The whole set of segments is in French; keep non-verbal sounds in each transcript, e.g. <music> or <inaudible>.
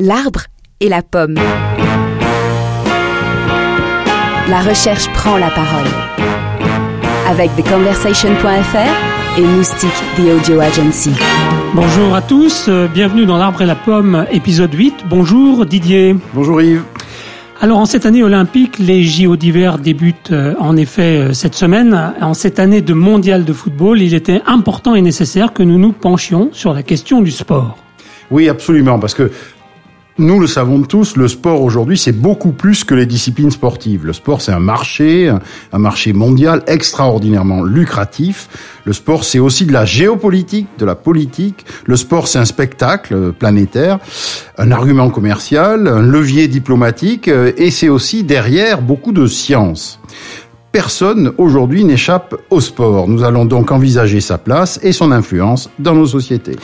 L'arbre et la pomme. La recherche prend la parole. Avec TheConversation.fr et Moustique The Audio Agency. Bonjour à tous, euh, bienvenue dans L'arbre et la pomme, épisode 8. Bonjour Didier. Bonjour Yves. Alors en cette année olympique, les JO d'hiver débutent euh, en effet euh, cette semaine. En cette année de mondial de football, il était important et nécessaire que nous nous penchions sur la question du sport. Oui, absolument, parce que nous le savons tous, le sport aujourd'hui, c'est beaucoup plus que les disciplines sportives. Le sport, c'est un marché, un marché mondial extraordinairement lucratif. Le sport, c'est aussi de la géopolitique, de la politique. Le sport, c'est un spectacle planétaire, un argument commercial, un levier diplomatique, et c'est aussi derrière beaucoup de science. Personne aujourd'hui n'échappe au sport. Nous allons donc envisager sa place et son influence dans nos sociétés.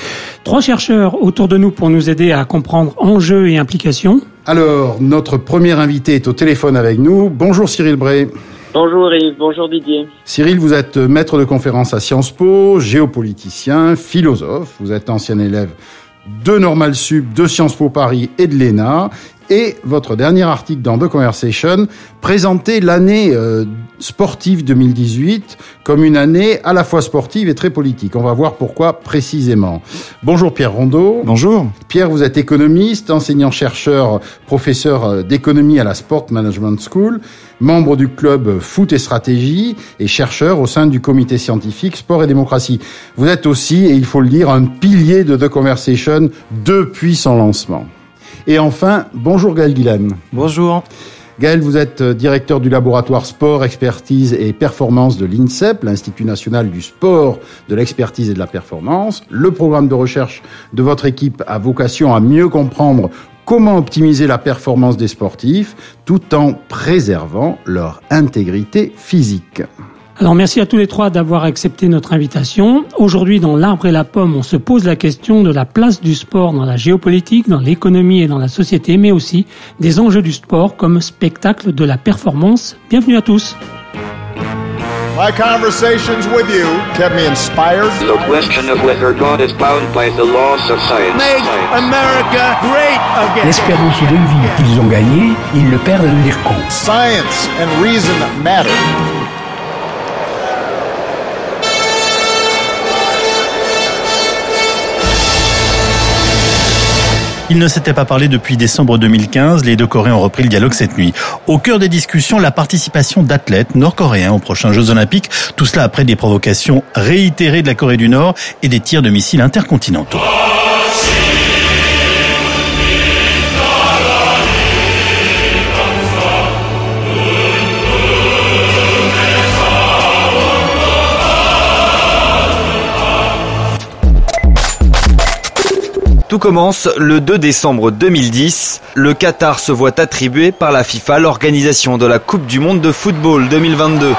Trois chercheurs autour de nous pour nous aider à comprendre enjeux et implications. Alors, notre premier invité est au téléphone avec nous. Bonjour Cyril Bray. Bonjour Yves, bonjour Didier. Cyril, vous êtes maître de conférence à Sciences Po, géopoliticien, philosophe. Vous êtes ancien élève de Normal Sup, de Sciences Po Paris et de l'ENA. Et votre dernier article dans The Conversation présentait l'année euh, sportive 2018 comme une année à la fois sportive et très politique. On va voir pourquoi précisément. Bonjour Pierre Rondeau. Bonjour. Pierre, vous êtes économiste, enseignant-chercheur, professeur euh, d'économie à la Sport Management School, membre du club Foot et Stratégie et chercheur au sein du comité scientifique Sport et Démocratie. Vous êtes aussi, et il faut le dire, un pilier de The Conversation depuis son lancement. Et enfin, bonjour Gaël Guilaine. Bonjour. Gaël, vous êtes directeur du laboratoire sport, expertise et performance de l'INSEP, l'Institut national du sport, de l'expertise et de la performance. Le programme de recherche de votre équipe a vocation à mieux comprendre comment optimiser la performance des sportifs tout en préservant leur intégrité physique. Alors merci à tous les trois d'avoir accepté notre invitation. Aujourd'hui dans l'arbre et la pomme, on se pose la question de la place du sport dans la géopolitique, dans l'économie et dans la société, mais aussi des enjeux du sport comme spectacle de la performance. Bienvenue à tous. My conversations with you kept me inspired. The question of whether God is bound by the laws of science. Make America great again. L'espérance de vie qu'ils ont gagnée, ils le perdent à dire con. Science and reason matter. Il ne s'était pas parlé depuis décembre 2015. Les deux Coréens ont repris le dialogue cette nuit. Au cœur des discussions, la participation d'athlètes nord-coréens aux prochains Jeux Olympiques. Tout cela après des provocations réitérées de la Corée du Nord et des tirs de missiles intercontinentaux. Tout commence le 2 décembre 2010. Le Qatar se voit attribuer par la FIFA l'organisation de la Coupe du Monde de football 2022.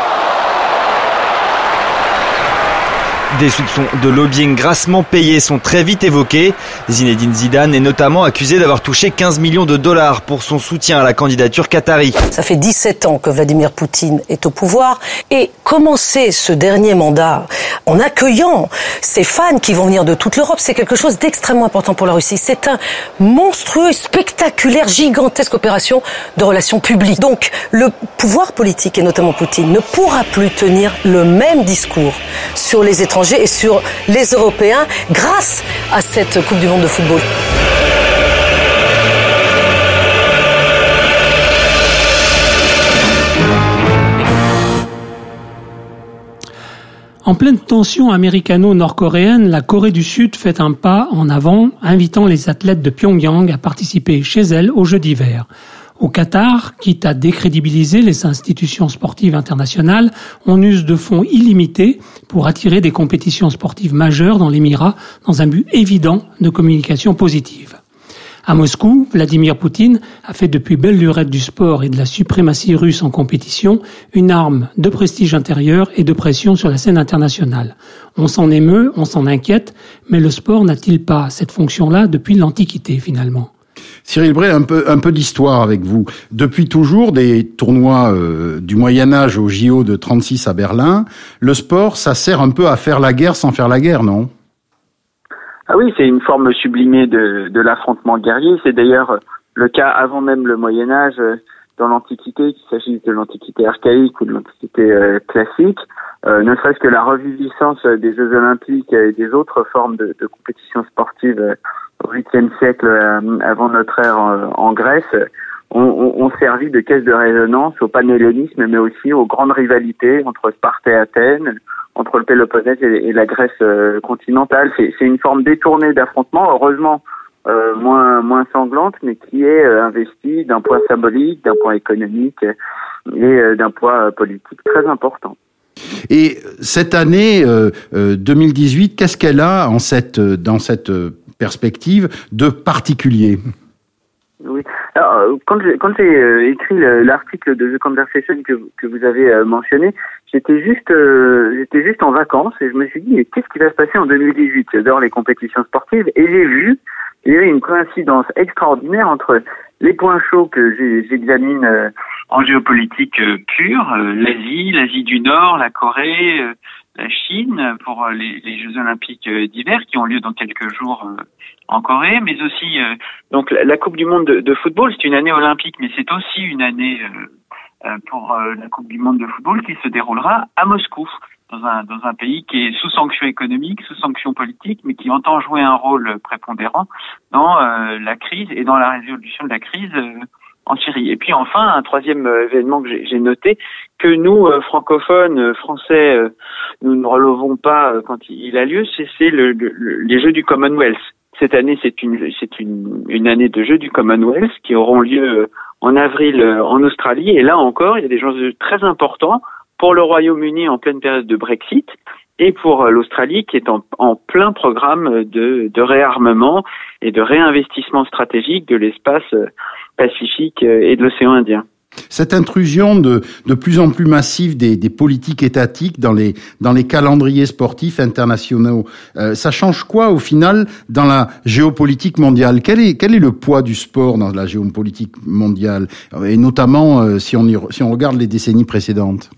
Des soupçons de lobbying grassement payés sont très vite évoqués. Zinedine Zidane est notamment accusé d'avoir touché 15 millions de dollars pour son soutien à la candidature qatari. Ça fait 17 ans que Vladimir Poutine est au pouvoir et commencer ce dernier mandat en accueillant ces fans qui vont venir de toute l'Europe, c'est quelque chose d'extrêmement important pour la Russie. C'est un monstrueux, spectaculaire, gigantesque opération de relations publiques. Donc le pouvoir politique, et notamment Poutine, ne pourra plus tenir le même discours sur les étrangers et sur les Européens grâce à cette Coupe du Monde de football. En pleine tension américano-nord-coréenne, la Corée du Sud fait un pas en avant, invitant les athlètes de Pyongyang à participer chez elle aux Jeux d'hiver. Au Qatar, quitte à décrédibiliser les institutions sportives internationales, on use de fonds illimités pour attirer des compétitions sportives majeures dans l'Émirat dans un but évident de communication positive. À Moscou, Vladimir Poutine a fait depuis belle lurette du sport et de la suprématie russe en compétition une arme de prestige intérieur et de pression sur la scène internationale. On s'en émeut, on s'en inquiète, mais le sport n'a-t-il pas cette fonction-là depuis l'Antiquité finalement? Cyril Bray, un peu, d'histoire avec vous. Depuis toujours, des tournois euh, du Moyen Âge au JO de 36 à Berlin, le sport, ça sert un peu à faire la guerre sans faire la guerre, non? Ah oui, c'est une forme sublimée de, l'affrontement guerrier. C'est d'ailleurs le cas avant même le Moyen Âge dans l'Antiquité, qu'il s'agisse de l'Antiquité archaïque ou de l'Antiquité euh, classique, euh, ne serait-ce que la reviviscence des Jeux olympiques et des autres formes de, de euh, au 8e siècle avant notre ère en, Grèce, ont, ont, servi de caisse de résonance au panhellénisme, mais aussi aux grandes rivalités entre Sparte et Athènes, entre le Péloponnèse et, la Grèce continentale. C'est une forme détournée d'affrontement. Heureusement, euh, moins moins sanglante, mais qui est euh, investie d'un point symbolique, d'un point économique et euh, d'un point politique très important. Et cette année 2018, qu'est-ce qu'elle a en cette dans cette perspective de particulier Oui. Alors, quand j'ai quand j'ai écrit l'article de The Conversation que que vous avez mentionné, j'étais juste juste en vacances et je me suis dit qu'est-ce qui va se passer en 2018 J'adore les compétitions sportives et j'ai vu il y avait une coïncidence extraordinaire entre les points chauds que j'examine euh, en géopolitique euh, pure, euh, l'Asie, l'Asie du Nord, la Corée, la Chine pour les, Jeux olympiques d'hiver qui ont lieu dans quelques jours en Corée, mais aussi donc la, Coupe du monde de, de football, c'est une année olympique, mais c'est aussi une année pour la Coupe du monde de football qui se déroulera à Moscou dans un, dans un pays qui est sous sanction économique, sous sanction politique, mais qui entend jouer un rôle prépondérant dans euh, la crise et dans la résolution de la crise euh, en Syrie. Et puis enfin, un troisième euh, événement que j'ai noté, que nous, francophones, français, nous ne relevons pas quand il a lieu, c'est le, les Jeux du Commonwealth. Cette année, c'est une, une, une année de Jeux du Commonwealth qui auront lieu en avril en Australie. Et là encore, il y a des gens très importants pour le Royaume-Uni en pleine période de Brexit et pour euh, l'Australie qui est en, en, plein programme de, de réarmement et de réinvestissement stratégique de l'espace euh, pacifique euh, et de l'océan Indien. Cette intrusion de, de plus en plus massive des, des, politiques étatiques dans les, dans les calendriers sportifs internationaux, ça change quoi au final dans la géopolitique mondiale? Quel est, quel est le poids du sport dans la géopolitique mondiale? Et notamment si, on si on regarde les décennies précédentes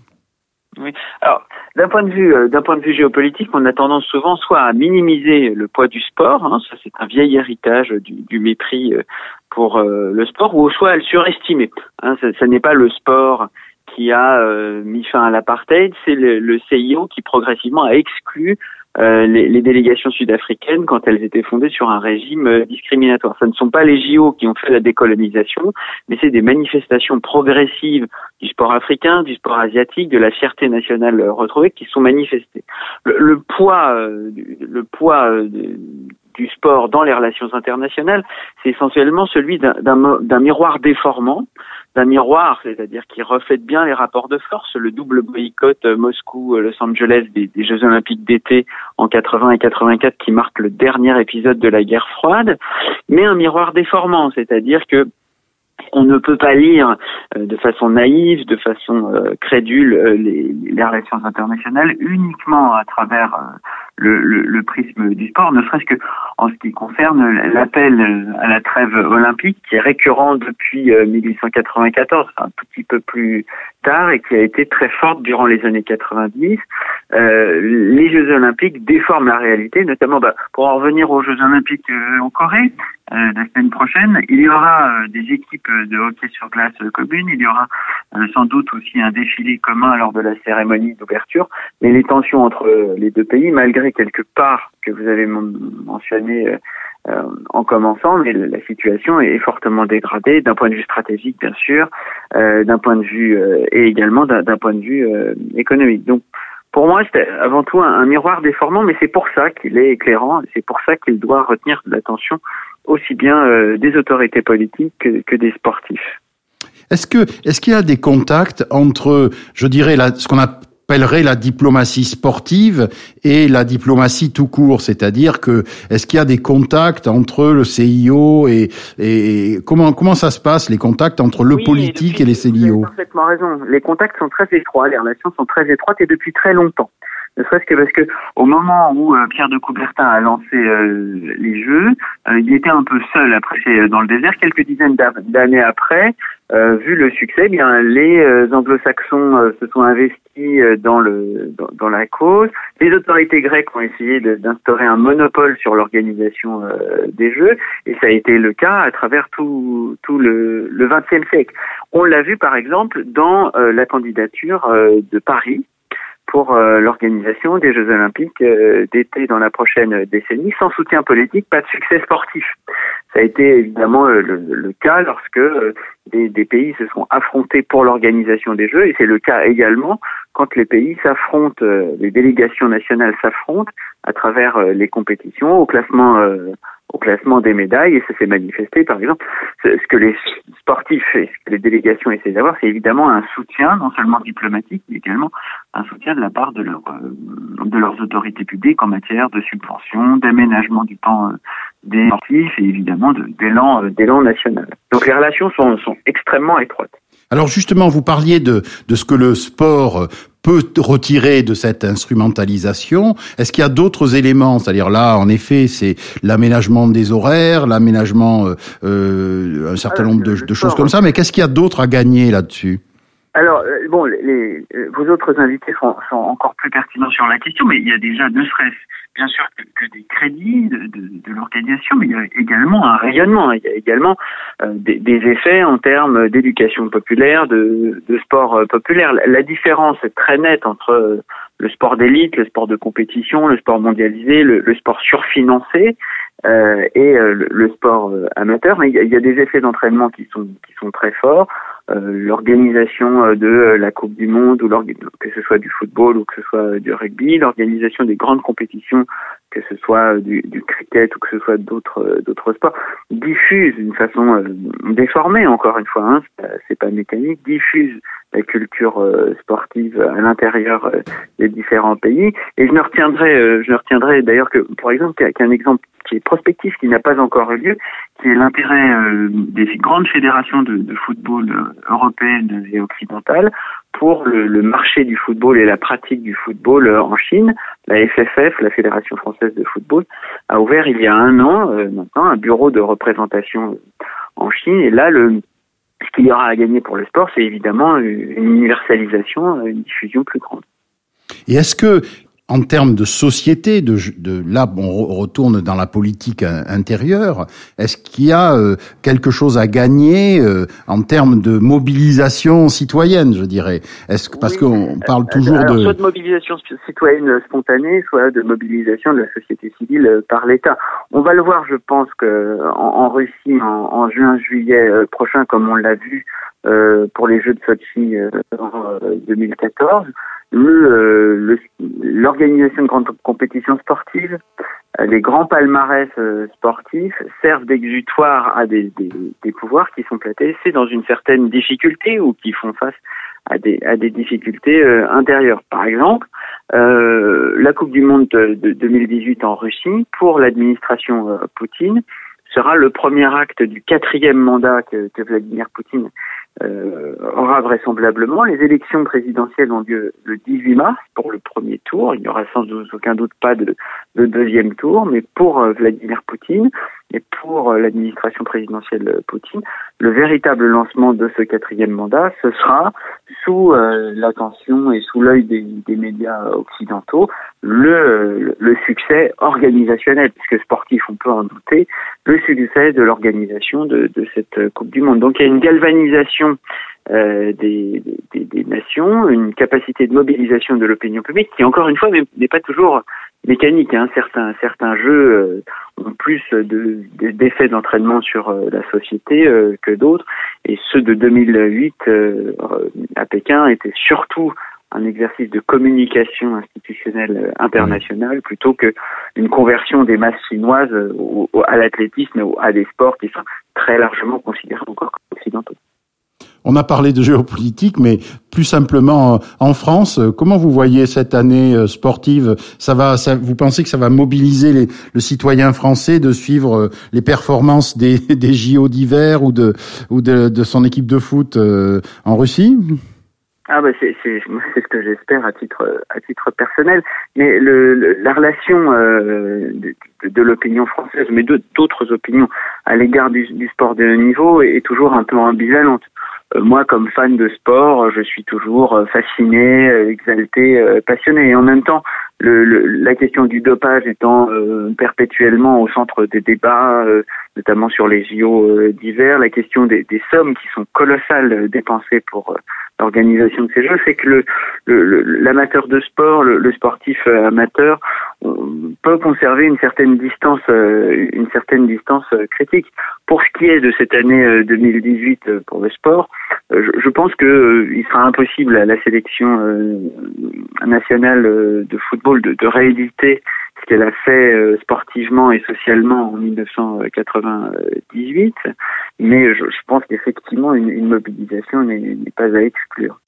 oui. Alors, d'un point de vue, euh, d'un point de vue géopolitique, on a tendance souvent soit à minimiser le poids du sport, hein, ça c'est un vieil héritage du, du mépris euh, pour euh, le sport, ou soit à le surestimer. Hein, ça, n'est pas le sport qui a mis fin à l'apartheid, c'est le, le, CIO qui progressivement a exclu euh, les, les, délégations sud-africaines quand elles étaient fondées sur un régime euh, discriminatoire. Ce ne sont pas les JO qui ont fait la décolonisation, mais c'est des manifestations progressives du sport africain, du sport asiatique, de la fierté nationale retrouvée qui sont manifestées. Le, le poids, euh, le poids du sport dans les relations internationales, c'est essentiellement celui d'un miroir déformant d'un miroir, c'est-à-dire qui reflète bien les rapports de force, le double boycott euh, Moscou-Los euh, Angeles des, des, Jeux Olympiques d'été en 80 et 84 qui marque le dernier épisode de la guerre froide, mais un miroir déformant, c'est-à-dire que on ne peut pas lire euh, de façon naïve, de façon crédule les, les, relations internationales uniquement à travers le, le, prisme du sport, ne serait-ce que en ce qui concerne l'appel à la trêve olympique qui est récurrent depuis 1894, euh, un petit peu plus tard et qui a été très forte durant les années 90. Euh, les Jeux olympiques déforment la réalité, notamment bah, pour en revenir aux Jeux olympiques euh, en Corée. Euh, la semaine prochaine, il y aura des équipes de hockey sur glace communes, il y aura sans doute aussi un défilé commun lors de la cérémonie d'ouverture, mais les tensions entre les deux pays, malgré quelques parts que vous avez mentionnées euh, en commençant, mais la situation est fortement dégradée d'un point de vue stratégique, bien sûr, euh, d'un point de vue euh, et également d'un point de vue économique. Donc, pour moi, c'est avant tout un, miroir déformant, mais c'est pour ça qu'il est éclairant, c'est pour ça qu'il doit retenir l'attention aussi bien des autorités politiques que, des sportifs. Est-ce que est-ce qu'il y a des contacts entre, je dirais, ce qu'on a appellerait la diplomatie sportive et la diplomatie tout court, c'est-à-dire que est-ce qu'il y a des contacts entre le CIO et, et comment comment ça se passe les contacts entre le politique et les CIO Vous avez parfaitement raison. Les contacts sont très étroits, les relations sont très étroites et depuis très longtemps. Ne serait-ce que parce que au moment où Pierre de Coubertin a lancé les Jeux, il était un peu seul prêcher dans le désert. Quelques dizaines d'années après, vu le succès, eh bien les Anglo-Saxons se sont investis dans le dans, la cause. Les autorités grecques ont essayé d'instaurer un monopole sur l'organisation des Jeux, et ça a été le cas à travers tout tout le XXe siècle. On l'a vu par exemple dans la candidature de Paris pour euh, l'organisation des Jeux Olympiques euh, d'été dans la prochaine décennie. Sans soutien politique, pas de succès sportif. Ça a été évidemment euh, le, cas lorsque des, des, pays se sont affrontés pour l'organisation des Jeux, et c'est le cas également quand les pays s'affrontent, les délégations nationales s'affrontent à travers les compétitions au classement au classement des médailles et ça s'est manifesté par exemple ce que les sportifs et les délégations essaient d'avoir c'est évidemment un soutien non seulement diplomatique mais également un soutien de la part de, euh, leurs autorités publiques en matière de subvention d'aménagement du temps euh, des sportifs et évidemment d'élan euh, d'élan national. Donc les relations sont, sont extrêmement étroites. Alors justement, vous parliez de, de ce que le sport peut retirer de cette instrumentalisation. Est-ce qu'il y a d'autres éléments? C'est-à-dire là, en effet, c'est l'aménagement des horaires, l'aménagement, euh, euh un certain nombre de, de choses comme ça, mais qu'est-ce qu'il y a d'autre à gagner là-dessus? Alors, euh, bon, les, vos autres invités sont, sont, encore plus pertinents sur la question, mais il y a déjà, ne serait bien sûr que, des crédits de, de, l'organisation, mais il y a également un rayonnement, il y a également euh, des, des, effets en termes d'éducation populaire, de, de sport euh, populaire. La, différence est très nette entre euh, le sport d'élite, le sport de compétition, le sport mondialisé, le, le sport surfinancé euh, et le, le, sport amateur. Mais il y, y a des effets d'entraînement qui sont qui sont très forts. Euh, l'organisation euh, de euh, la Coupe du Monde, ou que ce soit du football ou que ce soit du rugby, l'organisation des grandes compétitions, que ce soit du, cricket ou que ce soit d'autres d'autres sports, diffuse d'une façon déformée encore une fois, hein, c'est pas, mécanique, diffuse la culture sportive à l'intérieur des différents pays. Et je ne retiendrai, je ne retiendrai d'ailleurs que, par exemple, qu'un exemple qui est prospectif, qui n'a pas encore eu lieu, qui est l'intérêt euh, des grandes fédérations de, football euh, européennes et occidentales pour le, marché du football et la pratique du football euh, en Chine. La FFF, la Fédération française de football, a ouvert il y a un an maintenant un bureau de représentation en Chine. Et là, ce qu'il y aura à gagner pour le sport, c'est évidemment une universalisation, une diffusion plus grande. Et est-ce que en termes de société, de, de là on retourne dans la politique intérieure. Est-ce qu'il y a euh, quelque chose à gagner euh, en termes de mobilisation citoyenne, je dirais? Est-ce que parce qu'on parle euh, toujours de soit de mobilisation citoyenne spontanée, soit de mobilisation de la société civile par l'État. On va le voir, je pense que en, Russie en, en juin-juillet prochain, comme on l'a vu pour les Jeux de Sochi en 2014 le l'organisation de grandes compétitions sportives, euh, les grands palmarès euh, sportifs servent d'exutoire à des, des, des, pouvoirs qui sont placés dans une certaine difficulté ou qui font face à des, à des difficultés euh, intérieures. Par exemple, euh, la Coupe du Monde de, 2018 en Russie, pour l'administration Poutine, sera le premier acte du quatrième mandat que, que Vladimir Poutine euh, aura vraisemblablement. Les élections présidentielles ont lieu le 18 mars pour le premier tour. Il n'y aura sans aucun doute pas de, de deuxième tour, mais pour euh, Vladimir Poutine et pour euh, l'administration présidentielle Poutine, le véritable lancement de ce quatrième mandat, ce sera sous l'attention et sous l'œil des, médias occidentaux le, succès organisationnel, puisque sportif on peut en douter, le succès de l'organisation de cette Coupe du Monde. Donc il y a une galvanisation euh, des, nations, une capacité de mobilisation de l'opinion publique qui, encore une fois, n'est pas toujours mécanique. Hein. Certains, certains jeux euh, ont plus d'effets d'entraînement sur euh, la société que d'autres, et ceux de 2008 à Pékin étaient surtout un exercice de communication institutionnelle internationale plutôt que une conversion des masses chinoises à l'athlétisme ou à des sports qui sont très largement considérés encore comme occidentaux. On a parlé de géopolitique, mais plus simplement euh, en France, euh, comment vous voyez cette année euh, sportive? Ça va, vous pensez que ça va mobiliser les, le citoyen français de suivre les performances des, <laughs> JO d'hiver ou de son équipe de foot en Russie? Ah bah <laughs> c'est ce que j'espère à titre personnel. Mais le, la relation de, l'opinion française, mais d'autres opinions à l'égard du, sport de haut niveau est, toujours un peu ambivalente. Euh, moi, comme fan de sport, je suis toujours euh, fasciné, exalté, passionné. Et en même temps, le, la question du dopage étant perpétuellement au centre des débats, notamment sur les JO d'hiver, la question des, des, sommes qui sont colossales dépensées pour l'organisation de ces jeux fait que l'amateur le, de sport, le, sportif euh, amateur, peut conserver une certaine distance, euh, une certaine distance euh, critique. Pour ce qui est de cette année 2018 pour le sport, je, pense que il sera impossible à la sélection nationale de football de, rééditer ce qu'elle a fait sportivement et socialement en 1998, mais je, pense qu'effectivement une, mobilisation n'est pas à exclure.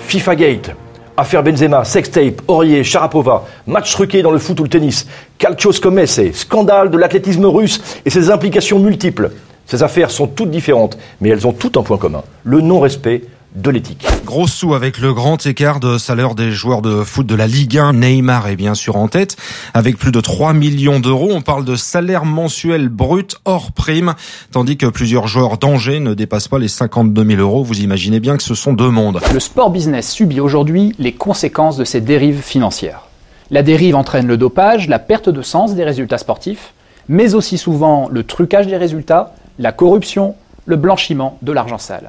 FIFA Gate, affaire Benzema, sextape, Aurier, Sharapova, match truqué dans le foot ou le tennis, calcio scommesse, scandale de l'athlétisme russe et ses implications multiples. Ces affaires sont toutes différentes, mais elles ont toutes un point commun, le non-respect de l'éthique. Gros sous avec le grand écart de salaire des joueurs de foot de la Ligue 1. Neymar est bien sûr en tête. Avec plus de 3 millions d'euros, on parle de salaire mensuel brut hors prime, tandis que plusieurs joueurs d'Angers ne dépassent pas les 52 000 euros. Vous imaginez bien que ce sont deux mondes. Le sport business subit aujourd'hui les conséquences de ces dérives financières. La dérive entraîne le dopage, la perte de sens des résultats sportifs, mais aussi souvent le trucage des résultats, la corruption, le blanchiment de l'argent sale.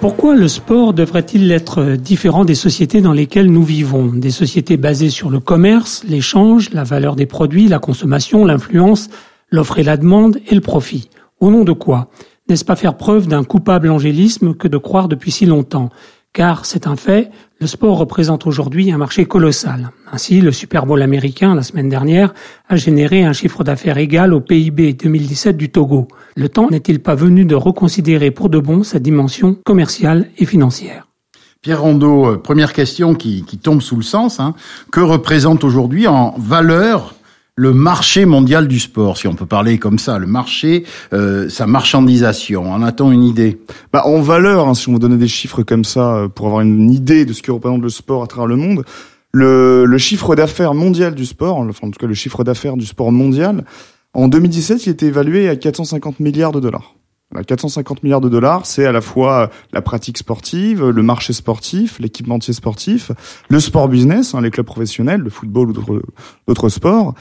Pourquoi le sport devrait-il être différent des sociétés dans lesquelles nous vivons? Des sociétés basées sur le commerce, l'échange, la valeur des produits, la consommation, l'influence, l'offre et la demande et le profit. Au nom de quoi? N'est-ce pas faire preuve d'un coupable angélisme que de croire depuis si longtemps? Car c'est un fait, le sport représente aujourd'hui un marché colossal. Ainsi, le Super Bowl américain, la semaine dernière, a généré un chiffre d'affaires égal au PIB 2017 du Togo. Le temps n'est-il pas venu de reconsidérer pour de bon sa dimension commerciale et financière? Pierre Rondeau, euh, première question qui, tombe sous le sens. Hein. Que représente aujourd'hui en valeur le marché mondial du sport, si on peut parler comme ça, le marché, euh, sa marchandisation. En a-t-on une idée? Bah, En valeur, hein, si on vous donnait des chiffres comme ça, euh, pour avoir une idée de ce qui représente le sport à travers le monde, le, le chiffre d'affaires mondial du sport, enfin en tout cas le chiffre d'affaires du sport mondial, en 2017, il était évalué à 450 milliards de dollars. 450 milliards de dollars, c'est à la fois la pratique sportive, le marché sportif, l'équipementier sportif, le sport business, hein, les clubs professionnels, le football ou d'autres sports.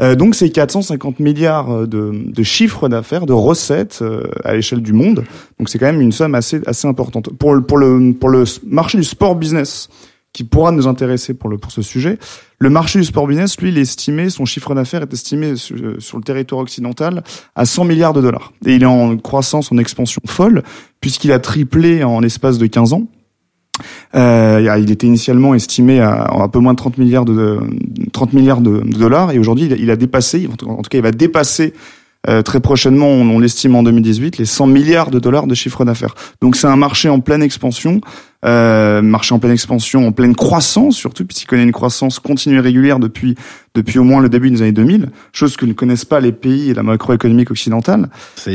Euh, donc c'est 450 milliards de, de chiffres d'affaires, de recettes euh, à l'échelle du monde. Donc c'est quand même une somme assez assez importante pour pour le pour le marché du sport business qui pourra nous intéresser pour le pour ce sujet. Le marché du sport business, lui, il est estimé, son chiffre d'affaires est estimé sur, sur, le territoire occidental à 100 milliards de dollars. Et il est en croissance, en expansion folle, puisqu'il a triplé en l'espace de 15 ans. Euh, il était initialement estimé à un peu moins de 30 milliards de 30 milliards de, dollars et aujourd'hui il, a dépassé, en tout cas il va dépasser euh, très prochainement, on, l'estime en 2018, les 100 milliards de dollars de chiffre d'affaires. Donc c'est un marché en pleine expansion, euh, marché en pleine expansion, en pleine croissance surtout, puisqu'il connaît une croissance continue et régulière depuis depuis au moins le début des années 2000, chose que ne connaissent pas les pays et la macroéconomique occidentale.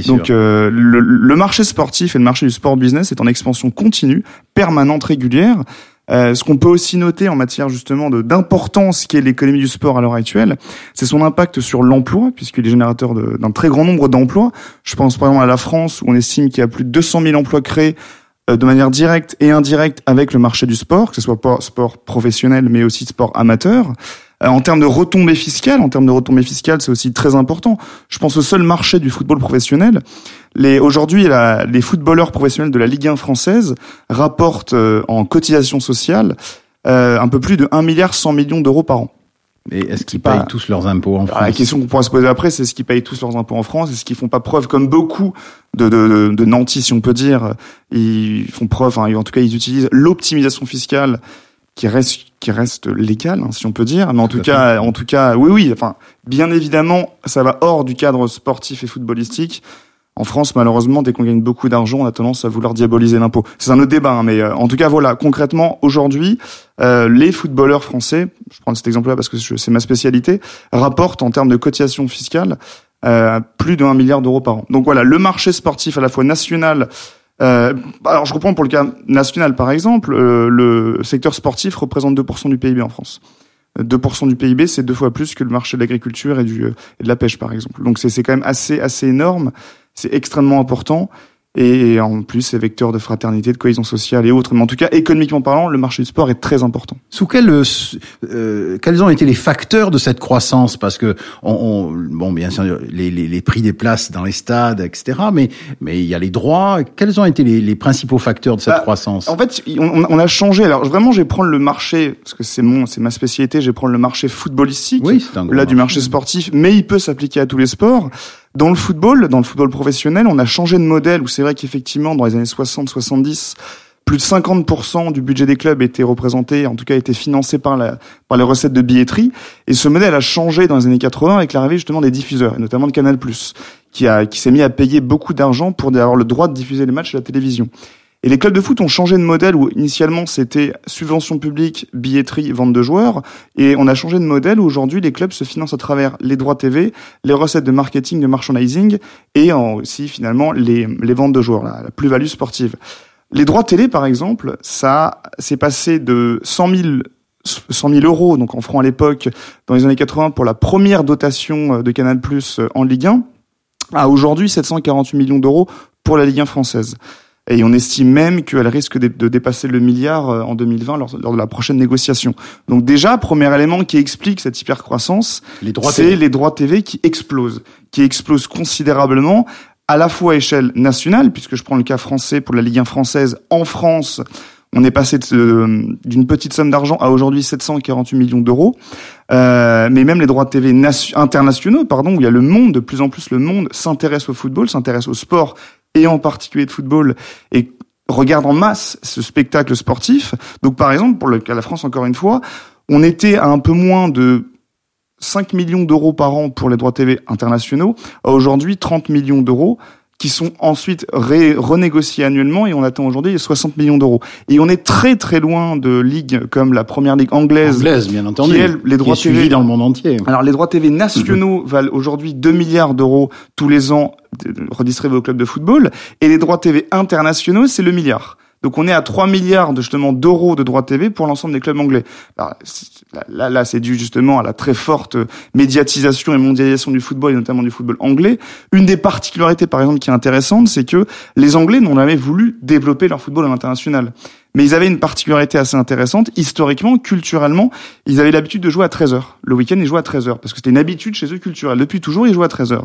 Donc euh, le, le marché sportif et le marché du sport business est en expansion continue, permanente, régulière. Euh, ce qu'on peut aussi noter en matière justement d'importance qu'est l'économie du sport à l'heure actuelle, c'est son impact sur l'emploi, puisqu'il est générateur d'un très grand nombre d'emplois. Je pense par exemple à la France, où on estime qu'il y a plus de 200 000 emplois créés de manière directe et indirecte avec le marché du sport, que ce soit sport professionnel, mais aussi sport amateur. Euh, en termes de retombées fiscales, en termes de retombées fiscales, c'est aussi très important. Je pense au seul marché du football professionnel. Aujourd'hui, les footballeurs professionnels de la Ligue 1 française rapportent euh, en cotisation sociale euh, un peu plus de 1 milliard 100 millions d'euros par an. Mais est-ce qu'ils payent tous leurs impôts en France La question qu'on pourra se poser après, c'est est-ce qu'ils payent tous leurs impôts en France Est-ce qu'ils font pas preuve, comme beaucoup de, de, de, nantis, si on peut dire, ils font preuve, en tout cas ils utilisent l'optimisation fiscale qui reste qui reste légal, hein, si on peut dire. Mais en tout, cas, en tout cas, oui, oui. Enfin, bien évidemment, ça va hors du cadre sportif et footballistique. En France, malheureusement, dès qu'on gagne beaucoup d'argent, on a tendance à vouloir diaboliser l'impôt. C'est un autre débat, hein, mais euh, en tout cas, voilà. Concrètement, aujourd'hui, euh, les footballeurs français, je prends cet exemple-là parce que c'est ma spécialité, rapportent en termes de cotisation fiscale euh, plus de 1 milliard d'euros par an. Donc voilà, le marché sportif à la fois national Euh, alors je reprends pour le cas national par exemple, euh, le secteur sportif représente 2% du PIB en France. 2% du PIB, c'est deux fois plus que le marché de l'agriculture et, du, et de la pêche par exemple. Donc c'est quand même assez assez énorme, c'est extrêmement important et en plus c'est vecteur de fraternité, de cohésion sociale et autres. Mais en tout cas, économiquement parlant, le marché du sport est très important. Sous quel, euh, euh quels ont été les facteurs de cette croissance? Parce que on, on, bon, bien sûr, les, les, les, prix des places dans les stades, etc. Mais mais il y a les droits. Quels ont été les, les principaux facteurs de cette bah, croissance? En fait, on, on, a changé. Alors vraiment, je vais prendre le marché parce que c'est mon, c'est ma spécialité. Je vais prendre le marché footballistique, oui, un là du marché sportif, mais il peut s'appliquer à tous les sports. Dans le football, dans le football professionnel, on a changé de modèle où c'est vrai qu'effectivement, dans les années 60-70, plus de 50% du budget des clubs était représenté, en tout cas était financé par, les recettes de billetterie. Et ce modèle a changé dans les années 80 avec l'arrivée justement des diffuseurs, et notamment de Canal+, qui, qui s'est mis à payer beaucoup d'argent pour avoir le droit de diffuser les matchs à la télévision. Et les clubs de foot ont changé de modèle où initialement c'était subvention publique, billetterie, vente de joueurs. Et on a changé de modèle où aujourd'hui les clubs se financent à travers les droits TV, les recettes de marketing, de merchandising et aussi finalement les, ventes de joueurs, la, plus-value sportive. Les droits télé par exemple, ça s'est passé de 100 000 100 000 euros, donc en francs à l'époque, dans les années 80 pour la première dotation de Canal Plus en Ligue 1, à aujourd'hui 748 millions d'euros pour la Ligue 1 française. Et on estime même qu'elle risque de, dépasser le milliard euh, en 2020 lors, de la prochaine négociation. Donc déjà, premier élément qui explique cette hypercroissance, c'est les droits TV qui explosent, qui explosent considérablement à la fois à échelle nationale, puisque je prends le cas français pour la Ligue 1 française, en France, on est passé d'une petite somme d'argent à aujourd'hui 748 millions d'euros. Euh, mais même les droits de TV internationaux, pardon, où il y a le monde, de plus en plus le monde s'intéresse au football, s'intéresse au sport et en particulier de football, et regarde en masse ce spectacle sportif. Donc par exemple, pour le cas de la France, encore une fois, on était à un peu moins de 5 millions d'euros par an pour les droits TV internationaux, à aujourd'hui 30 millions d'euros qui sont ensuite renégociés annuellement et on attend aujourd'hui 60 millions d'euros. Et on est très très loin de ligues comme la première ligue anglaise, anglaise bien entendu, qui les droits qui est TV dans le monde entier. Alors les droits TV nationaux valent aujourd'hui 2 milliards d'euros tous les ans redistribués au club de football et les droits TV internationaux c'est le milliard. Donc on est à 3 milliards de, justement d'euros de droits TV pour l'ensemble des clubs anglais. Là, là, c'est dû justement à la très forte médiatisation et mondialisation du football et notamment du football anglais. Une des particularités, par exemple, qui est intéressante, c'est que les Anglais n'ont jamais voulu développer leur football à l'international. Mais ils avaient une particularité assez intéressante. Historiquement, culturellement, ils avaient l'habitude de jouer à 13h. Le week-end, ils jouaient à 13h. Parce que c'était une habitude chez eux culturelle. Depuis toujours, ils jouaient à 13h.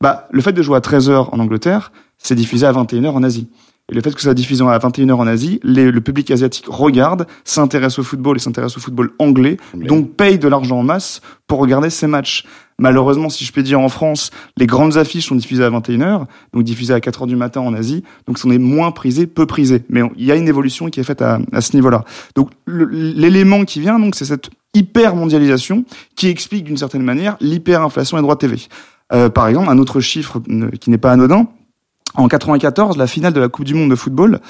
Bah, le fait de jouer à 13h en Angleterre, c'est diffusé à 21h en Asie. Et le fait que ça diffusion à 21h en Asie, le public asiatique regarde, s'intéresse au football et s'intéresse au football anglais, donc paye de l'argent en masse pour regarder ces matchs. Malheureusement, si je peux dire en France, les grandes affiches sont diffusées à 21h, donc diffusées à 4h du matin en Asie, donc c'en est moins prisé, peu prisé. Mais il y a une évolution qui est faite à, à ce niveau-là. Donc l'élément qui vient, donc, c'est cette hyper mondialisation qui explique d'une certaine manière l'hyperinflation des droits TV. Euh, par exemple, un autre chiffre qui n'est pas anodin, en 94, la finale de la Coupe du Monde de football,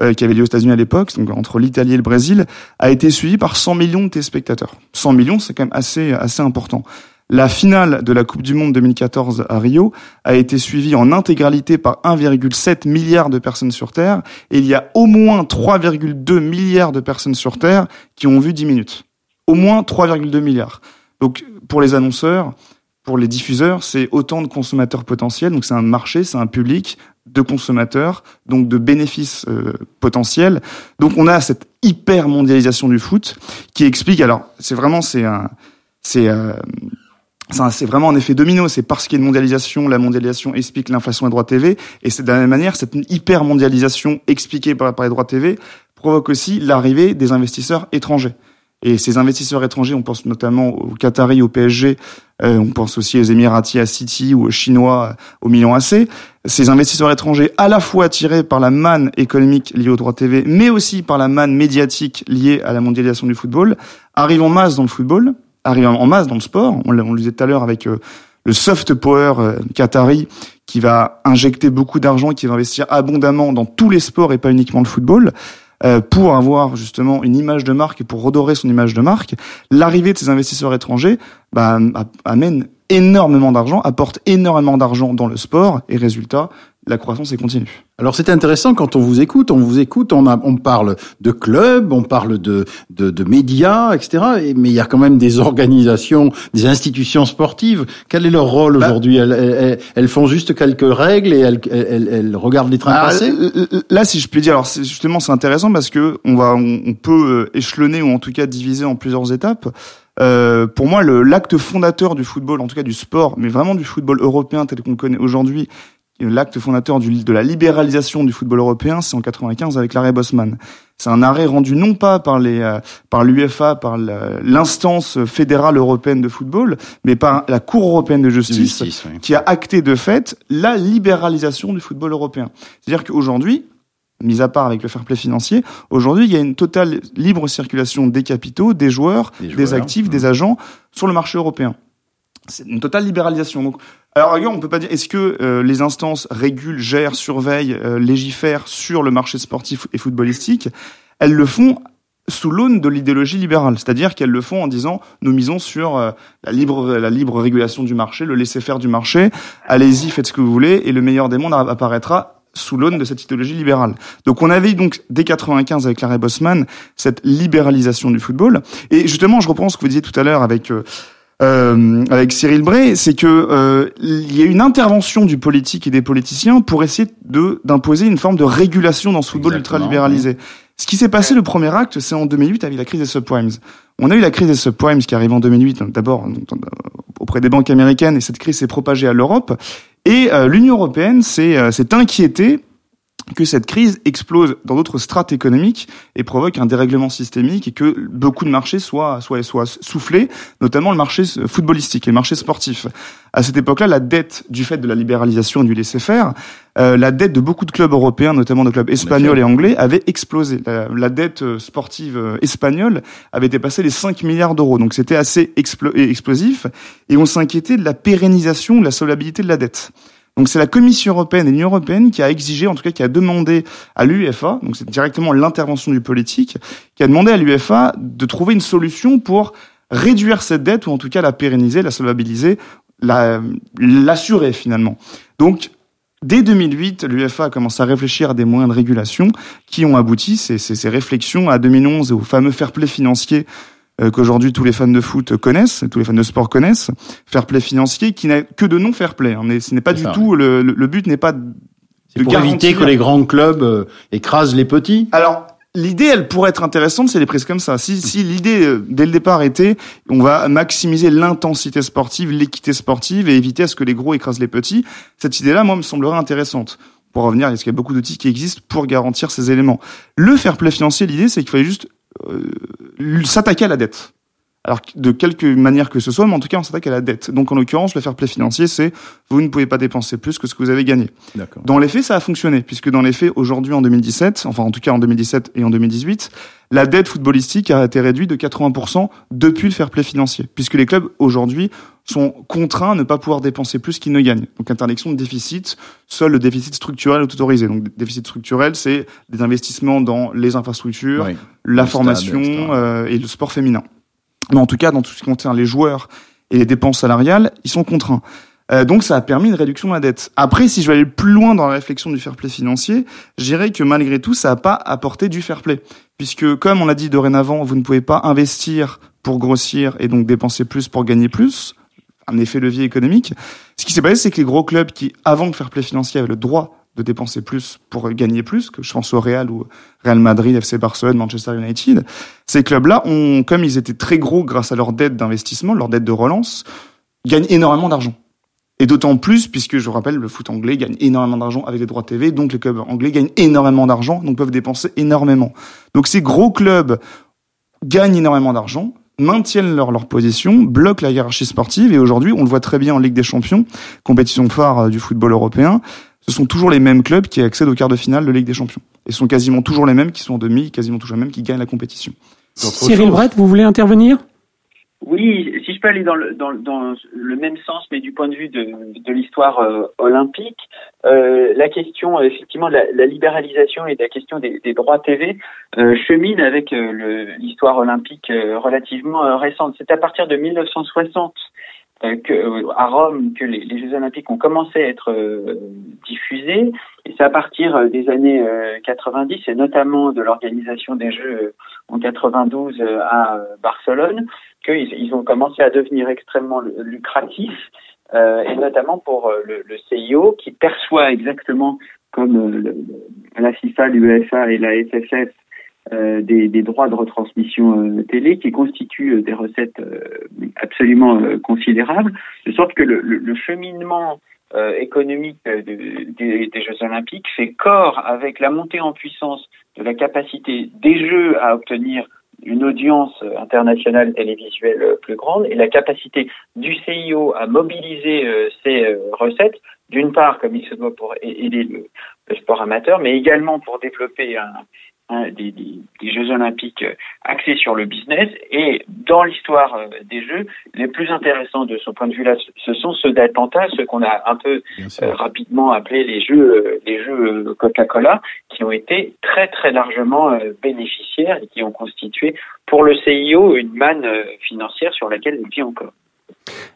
euh, qui avait lieu aux États-Unis à l'époque, donc entre l'Italie et le Brésil, a été suivie par 100 millions de téléspectateurs. 100 millions, c'est quand même assez assez important. La finale de la Coupe du Monde 2014 à Rio a été suivie en intégralité par 1,7 milliard de personnes sur Terre, et il y a au moins 3,2 milliards de personnes sur Terre qui ont vu 10 minutes. Au moins 3,2 milliards. Donc pour les annonceurs, pour les diffuseurs, c'est autant de consommateurs potentiels. Donc c'est un marché, c'est un public de consommateurs, donc de bénéfices euh, potentiels. Donc on a cette hyper mondialisation du foot qui explique. Alors c'est vraiment c'est un c'est euh, c'est vraiment un effet domino. C'est parce qu'il y a une mondialisation, la mondialisation explique l'inflation des droits TV, et c'est de la même manière cette hyper mondialisation expliquée par, par les droits TV provoque aussi l'arrivée des investisseurs étrangers. Et ces investisseurs étrangers, on pense notamment aux Qataris, au PSG, euh, on pense aussi aux Émiratis à City ou aux Chinois au Milan AC. Ces investisseurs étrangers, à la fois attirés par la manne économique liée au droit TV, mais aussi par la manne médiatique liée à la mondialisation du football, arrivent en masse dans le football, arrivent en masse dans le sport. On, le disait tout à l'heure avec euh, le soft power euh, qatari qui va injecter beaucoup d'argent, qui va investir abondamment dans tous les sports et pas uniquement le football. Euh, pour avoir justement une image de marque et pour redorer son image de marque, l'arrivée de ces investisseurs étrangers bah, amène énormément d'argent, apporte énormément d'argent dans le sport, et résultat, la croissance est continue. Alors c'est intéressant quand on vous écoute, on vous écoute, on, a, on parle de clubs, on parle de, de, de médias, etc. Et- Mais il y a quand même des organisations, des institutions sportives. Quel est leur rôle Bah aujourd'hui? Elles, elles, elles font juste quelques règles et elles, elles, elles regardent les trains Ah, passer? Là, si je puis dire, alors justement, c'est intéressant parce que on va, on, on peut euh, échelonner ou en tout cas diviser en plusieurs étapes. Euh, pour moi, l'acte fondateur du football, en tout cas du sport, mais vraiment du football européen tel qu'on le connaît aujourd'hui, l'acte fondateur du, de la libéralisation du football européen, c'est en 95 avec l'arrêt Bosman. C'est un arrêt rendu non pas par les, euh, par l'UFA, par l'instance fédérale européenne de football, mais par la Cour européenne de justice, Justice, oui. qui a acté de fait la libéralisation du football européen. C'est-à-dire qu'aujourd'hui, mis à part avec le fair play financier, aujourd'hui, il y a une totale libre circulation des capitaux, des joueurs, des, joueurs, actifs, des agents sur le marché européen. C'est une totale libéralisation. Donc, alors, regarde, on peut pas dire, est-ce que euh, les instances régulent, gèrent, surveillent, euh, légifèrent sur le marché sportif et footballistique? Elles le font sous l'aune de l'idéologie libérale, c'est-à-dire qu'elles le font en disant nous misons sur euh, la libre la libre régulation du marché, le laisser faire du marché. Allez-y, faites ce que vous voulez, et le meilleur des mondes apparaîtra sous l'aune de cette idéologie libérale. Donc on avait donc dès 95 avec l'arrêt Bosman cette libéralisation du football. Et justement, je reprends ce que vous disiez tout à l'heure avec euh, euh, avec Cyril Bray, c'est que euh, il y a une intervention du politique et des politiciens pour essayer de d'imposer une forme de régulation dans ce football ultra libéralisé. Ce qui s'est passé le premier acte, c'est en 2008 avec la crise des subprimes. On a eu la crise des subprimes qui arrive en 2008, d'abord euh, auprès des banques américaines, et cette crise s'est propagée à l'Europe. Et euh, l'Union européenne s'est euh, s'est inquiétée que cette crise explose dans d'autres strates économiques et provoque un dérèglement systémique et que beaucoup de marchés soient, soient, soient soufflés, notamment le marché footballistique et le marché sportif. À cette époque-là, la dette du fait de la libéralisation et du laisser-faire, euh, la dette de beaucoup de clubs européens, notamment de clubs espagnols et anglais, avait explosé. La, la dette euh, sportive euh, espagnole avait dépassé les 5 milliards d'euros. Donc c'était assez explo- explosif et on s'inquiétait de la pérennisation, de la solvabilité de la dette. Donc c'est la Commission européenne et l'Union européenne qui a exigé, en tout cas qui a demandé à l'UEFA, donc c'est directement l'intervention du politique, qui a demandé à l'UEFA de trouver une solution pour réduire cette dette ou en tout cas la pérenniser, la solvabiliser, la- l'assurer finalement. Donc Dès 2008, l'UEFA a commencé à réfléchir à des moyens de régulation qui ont abouti, ces, ces, réflexions, à 2011 au fameux fair play financier qu'aujourd'hui tous les fans de foot connaissent, tous les fans de sport connaissent, fair play financier qui n'a que de non fair play. hein, mais ce n'est pas du ça, tout le, le, le but n'est pas de C'est pour garantir- éviter que les grands clubs euh, écrasent les petits. Alors l'idée, elle pourrait être intéressante si elle est prise comme ça. Si, si l'idée euh, dès le départ était, on va maximiser l'intensité sportive, l'équité sportive et éviter à ce que les gros écrasent les petits. Cette idée-là, moi, me semblerait intéressante. Pour revenir, est-ce qu'il y a beaucoup d'outils qui existent pour garantir ces éléments Le fair play financier, l'idée, c'est qu'il fallait juste euh, s'attaquer à la dette. Alors de quelque manière que ce soit, mais en tout cas on s'attaque à la dette. Donc en l'occurrence, le fair play financier, c'est vous ne pouvez pas dépenser plus que ce que vous avez gagné. D'accord. Dans les faits, ça a fonctionné, puisque dans les faits, aujourd'hui en 2017, enfin en tout cas en 2017 et en 2018, la dette footballistique a été réduite de 80% depuis le fair play financier, puisque les clubs aujourd'hui sont contraints à ne pas pouvoir dépenser plus qu'ils ne gagnent. Donc interdiction de déficit, seul le déficit structurel est autorisé. Donc déficit structurel, c'est des investissements dans les infrastructures, Oui. la Le formation euh, et le sport féminin. Mais en tout cas, dans tout ce qui concerne les joueurs et les dépenses salariales, ils sont contraints. Euh, donc ça a permis une réduction de la dette. Après, si je vais aller plus loin dans la réflexion du fair play financier, je que malgré tout, ça n'a pas apporté du fair play. Puisque, comme on l'a dit dorénavant, vous ne pouvez pas investir pour grossir et donc dépenser plus pour gagner plus, un effet levier économique. Ce qui s'est passé, c'est que les gros clubs qui, avant le fair play financier, avaient le droit de dépenser plus pour gagner plus, que je pense au Real ou Real Madrid, FC Barcelone, Manchester United, ces clubs-là ont, comme ils étaient très gros grâce à leur dette d'investissement, leur dette de relance, gagnent énormément d'argent. Et d'autant plus, puisque je vous rappelle, le foot anglais gagne énormément d'argent avec les droits TV, donc les clubs anglais gagnent énormément d'argent, donc peuvent dépenser énormément. Donc ces gros clubs gagnent énormément d'argent, maintiennent leur, leur position, bloquent la hiérarchie sportive, et aujourd'hui, on le voit très bien en Ligue des Champions, compétition phare euh, du football européen, ce sont toujours les mêmes clubs qui accèdent au quart de finale de Ligue des Champions. Et ce sont quasiment toujours les mêmes qui sont en demi, quasiment toujours les mêmes qui gagnent la compétition. Cyril Brett, vous voulez intervenir? Oui, si je peux aller dans le, dans, dans le même sens, mais du point de vue de, de l'histoire euh, olympique, euh, la question effectivement de la, la libéralisation et de la question des, des droits TV euh, chemine avec euh, l'histoire olympique euh, relativement euh, récente. C'est à partir de 1960 que, à Rome que les, Jeux Olympiques ont commencé à être diffusés. Et c'est à partir des années 90 et notamment de l'organisation des Jeux en 92 à Barcelone qu'ils ils ont commencé à devenir extrêmement lucratifs. et notamment pour le, le, CIO qui perçoit exactement comme la FIFA, l'UEFA et la FFF euh, des, des, droits de retransmission euh, télé qui constituent euh, des recettes absolument considérables, de sorte que le, le, cheminement économique des Jeux olympiques fait corps avec la montée en puissance de la capacité des Jeux à obtenir une audience internationale télévisuelle plus grande et la capacité du CIO à mobiliser ses recettes, d'une part comme il se doit pour aider le, le sport amateur, mais également pour développer un, Hein, des, Jeux olympiques axés sur le business. Et dans l'histoire euh, des Jeux, les plus intéressants de ce point de vue-là, ce sont ceux d'Atlanta, ceux qu'on a un peu euh, rapidement appelés les Jeux, euh, les Jeux Coca-Cola, qui ont été très très largement bénéficiaires et qui ont constitué pour le CIO une manne financière sur laquelle il vit encore.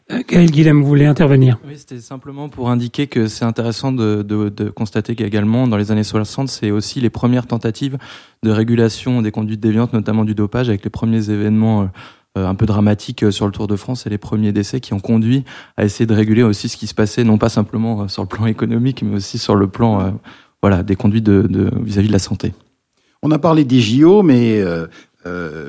Gaël Guilhem voulait intervenir? Oui, c'était simplement pour indiquer que c'est intéressant de, de, de constater qu'également, dans les années 60, c'est aussi les premières tentatives de régulation des conduites déviantes, notamment du dopage, avec les premiers événements euh, un peu dramatiques euh, sur le Tour de France et les premiers décès qui ont conduit à essayer de réguler aussi ce qui se passait, non pas simplement euh, sur le plan économique, mais aussi sur le plan voilà, des conduites vis-à-vis de, vis -vis de la santé. On a parlé des JO, mais euh,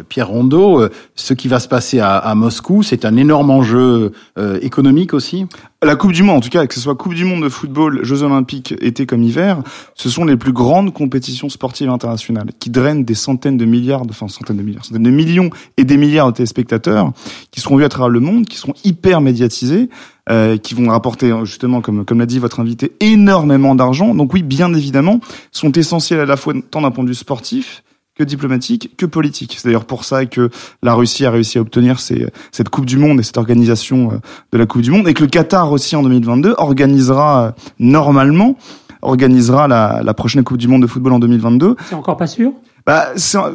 Pierre Rondeau, euh, ce qui va se passer à, Moscou, c'est un énorme enjeu euh, économique aussi La Coupe du Monde, en tout cas, que ce soit Coupe du Monde de football, Jeux Olympiques, été comme hiver, ce sont les plus grandes compétitions sportives internationales qui drainent des centaines de milliards, enfin centaines de milliards, centaines de millions et des milliards de téléspectateurs qui seront vus à travers le monde, qui seront hyper médiatisés. qui vont rapporter justement, comme comme l'a dit votre invité, énormément d'argent. Donc oui, bien évidemment, sont essentiels à la fois tant d'un point de vue sportif, que diplomatique que politique. C'est d'ailleurs pour ça que la Russie a réussi à obtenir cette Coupe du Monde et cette organisation euh, de la Coupe du Monde et que le Qatar aussi en 2022 organisera euh, normalement organisera la, la prochaine Coupe du Monde de football en 2022. C'est encore pas sûr? Bah, enfin,